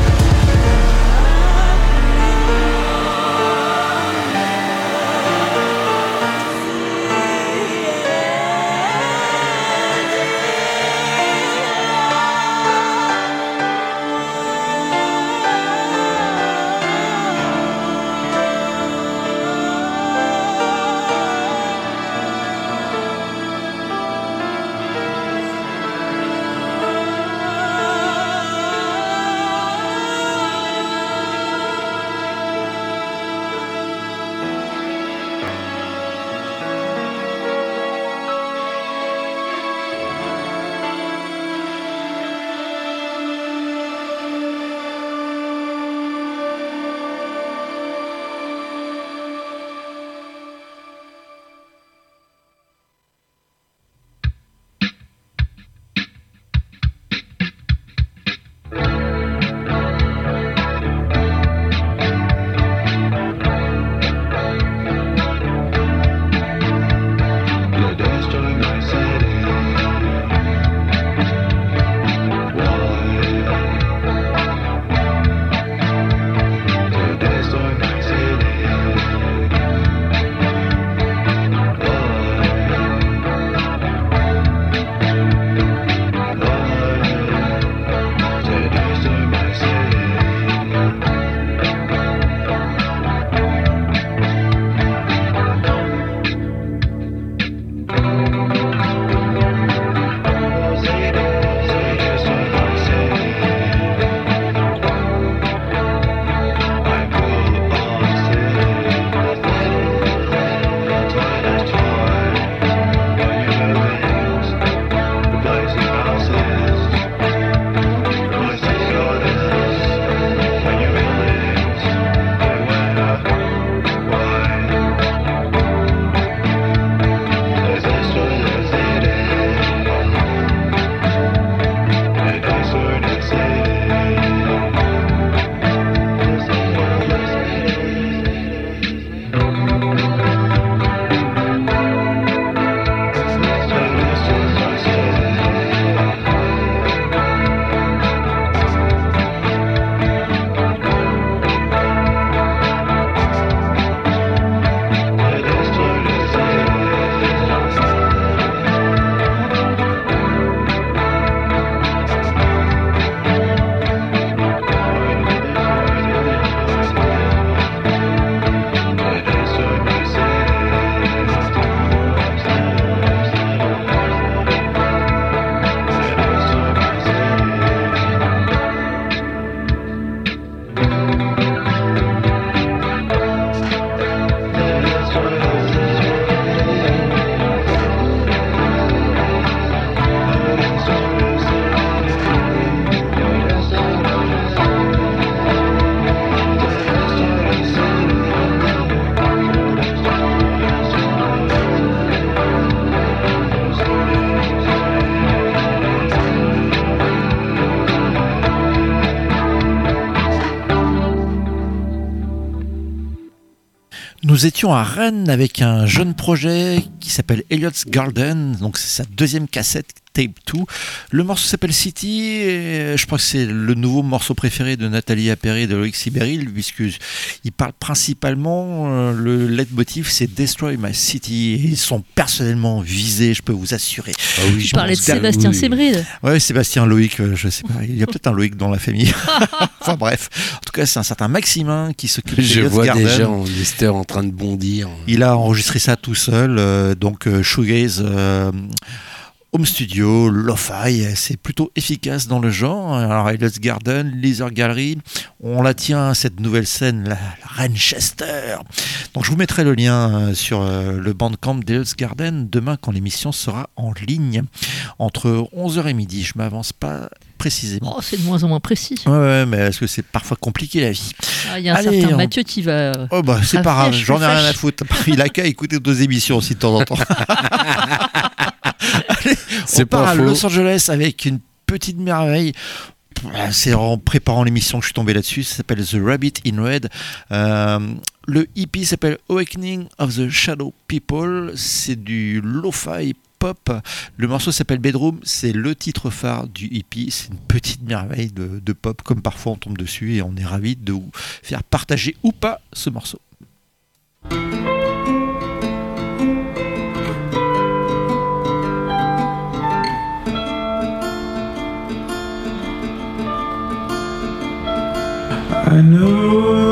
Nous étions à Rennes avec un jeune projet qui s'appelle Elliot's Garden, donc c'est sa deuxième cassette Tape 2. Le morceau s'appelle City, et je crois que c'est le nouveau morceau préféré de Nathalie Appéré et de Loïc Sibéril, puisqu'il parle principalement, euh, le leitmotiv c'est Destroy My City, et ils sont personnellement visés, je peux vous assurer. Tu parlais de Sébastien Sébride. Ouais, Sébastien Loïc, euh, je sais pas, il y a peut-être un Loïc dans la famille. enfin bref, en tout cas c'est un certain Maximin qui s'occupe Je d'Elliot's vois Garden. déjà en Lister en train de bondir. Il a enregistré ça tout seul, euh, donc euh, Shoegaze euh, Home Studio, Lo-Fi, c'est plutôt efficace dans le genre. Alors Elliot's Garden, Laser Gallery, on la tient cette nouvelle scène, la, la Renchester. Donc je vous mettrai le lien euh, sur euh, le bandcamp d'Elliot's Garden demain quand l'émission sera en ligne entre 11h et midi. Je m'avance pas précisément. Oh, c'est de moins en moins précis. Ouais, ouais, mais est-ce que c'est parfois compliqué la vie? Ah, Il y a un Allez, certain on- Mathieu qui va. Oh bah c'est pas grave, j'en ai rien à foutre. Il a qu'à écouter deux émissions aussi de temps en temps. On part pas à faux. Los Angeles avec une petite merveille. C'est en préparant l'émission que je suis tombé là-dessus. Ça s'appelle The Rabbit in Red. Euh, le EP s'appelle Awakening of the Shadow People. C'est du lo-fi pop. Le morceau s'appelle Bedroom. C'est le titre phare du EP. C'est une petite merveille de, de pop. Comme parfois on tombe dessus et on est ravi de vous faire partager ou pas ce morceau. I know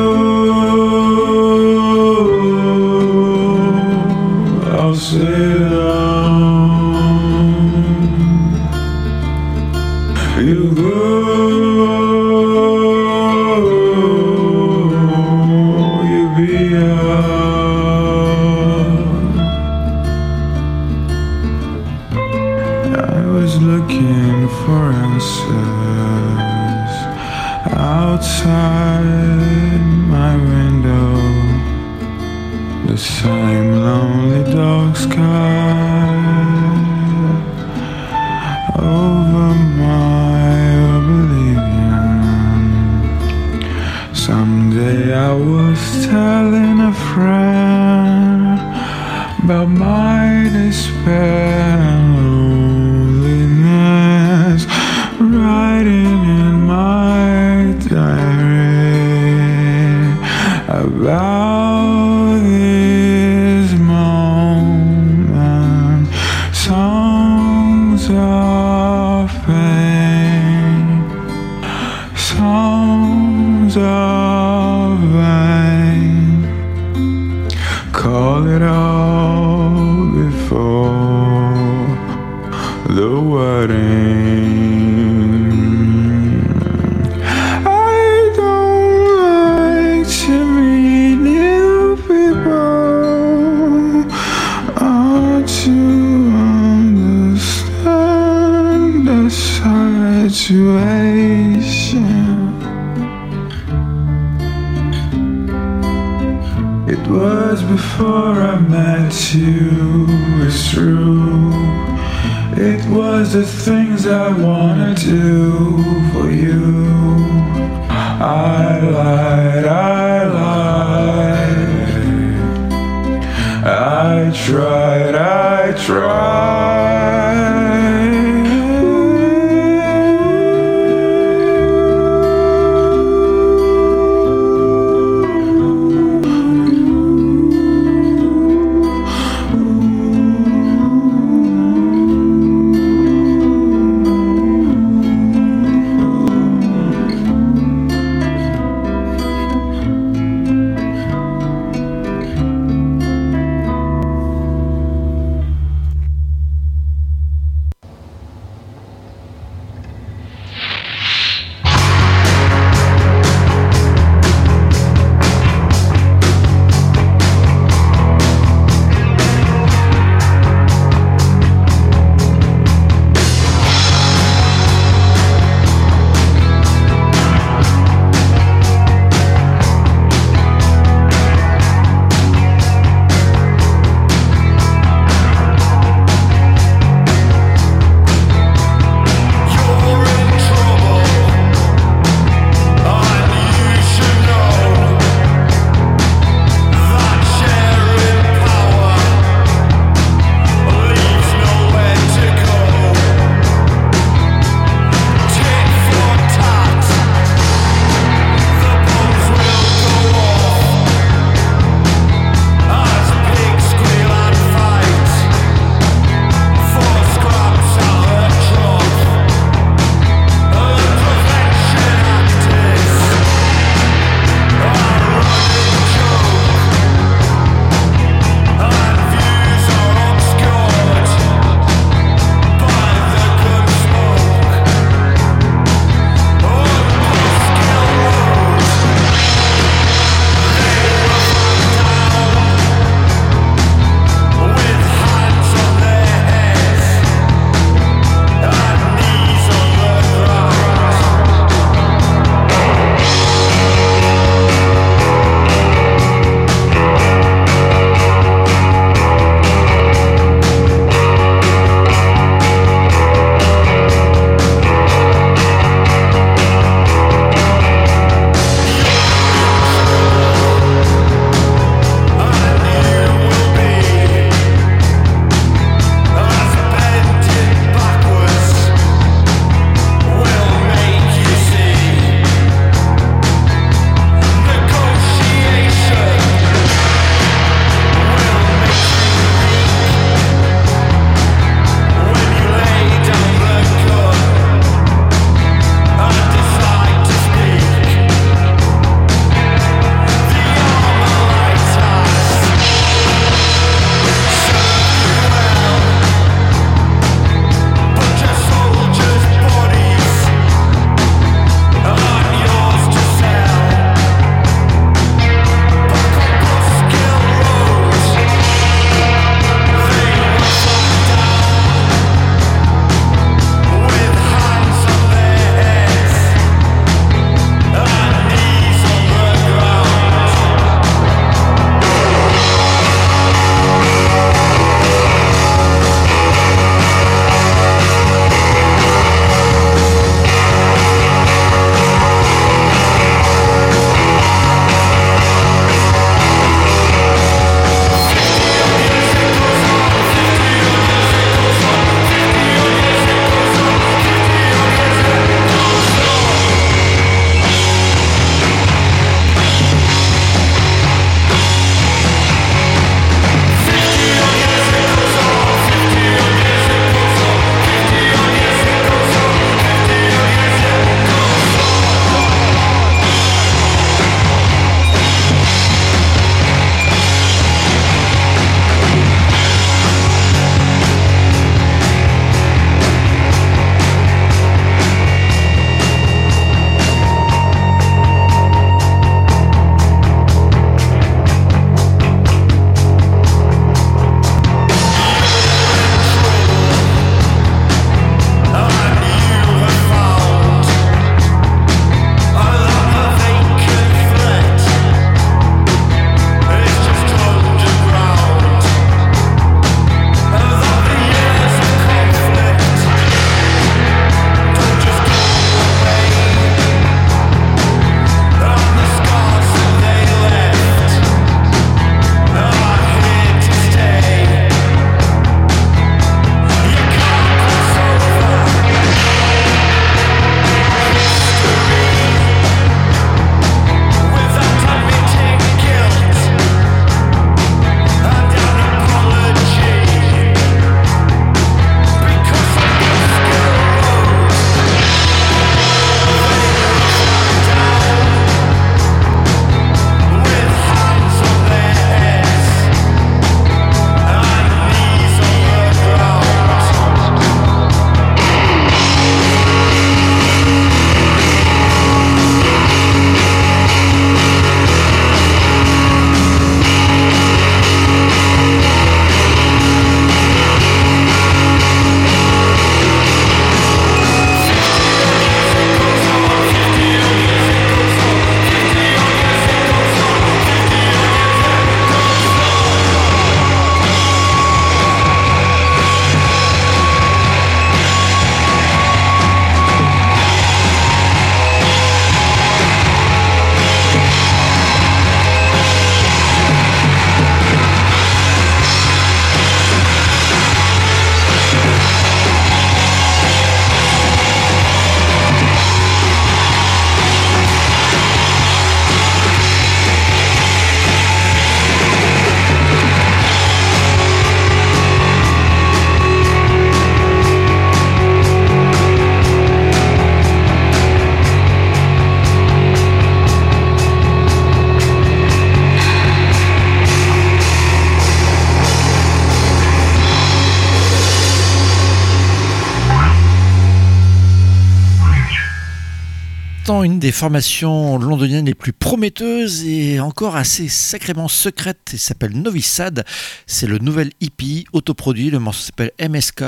une des formations londoniennes les plus prometteuses et encore assez sacrément secrète. Il s'appelle Novi Sad. C'est le nouvel hippie autoproduit. Le morceau s'appelle MSK.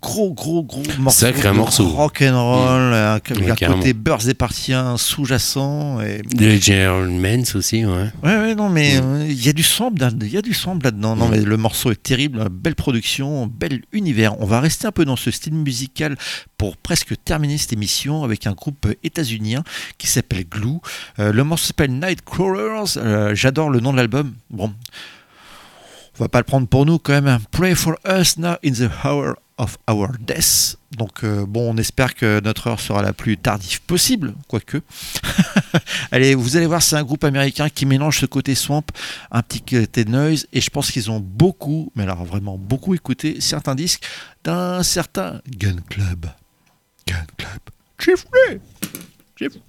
Gros, gros, gros morceau. Sacré de morceau. Rock and roll, euh, avec Ouais, un carrément. côté Birds des partiens sous-jacent. Et... Le General Mans aussi, ouais. Ouais, ouais, non, mais euh, il y a du sample, il y a du sample là-dedans. Non, mais le morceau est terrible, belle production, bel univers. On va rester un peu dans ce style musical pour presque terminer cette émission avec un groupe états-unien qui s'appelle Glue. Euh, le morceau s'appelle Nightcrawlers. Euh, J'adore le nom de l'album. Bon, on va pas le prendre pour nous quand même. Pray for us now in the hour of our death. Donc euh, bon, on espère que notre heure sera la plus tardive possible, quoique. Allez, vous allez voir, c'est un groupe américain qui mélange ce côté swamp, un petit côté noise, et je pense qu'ils ont beaucoup, mais alors vraiment beaucoup écouté certains disques d'un certain Gun Club. Gun Club. Chiffré Chiffré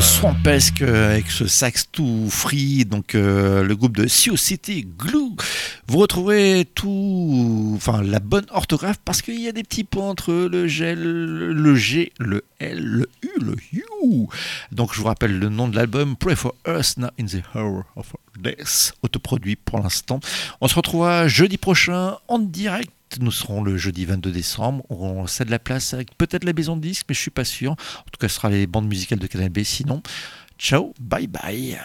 swampesque euh, avec ce sax tout free, donc euh, le groupe de Sioux City Glue. Vous retrouverez tout, enfin la bonne orthographe parce qu'il y a des petits points entre le G, le G, le L, le U, le U. Donc je vous rappelle le nom de l'album Pray for Us Now in the Hour of Death, autoproduit pour l'instant. On se retrouvera jeudi prochain en direct. Nous serons le jeudi 22 décembre. On cède la place avec peut-être la maison de disques, mais je suis pas sûr. En tout cas, ce sera les bandes musicales de Canal B. Sinon, ciao, bye bye.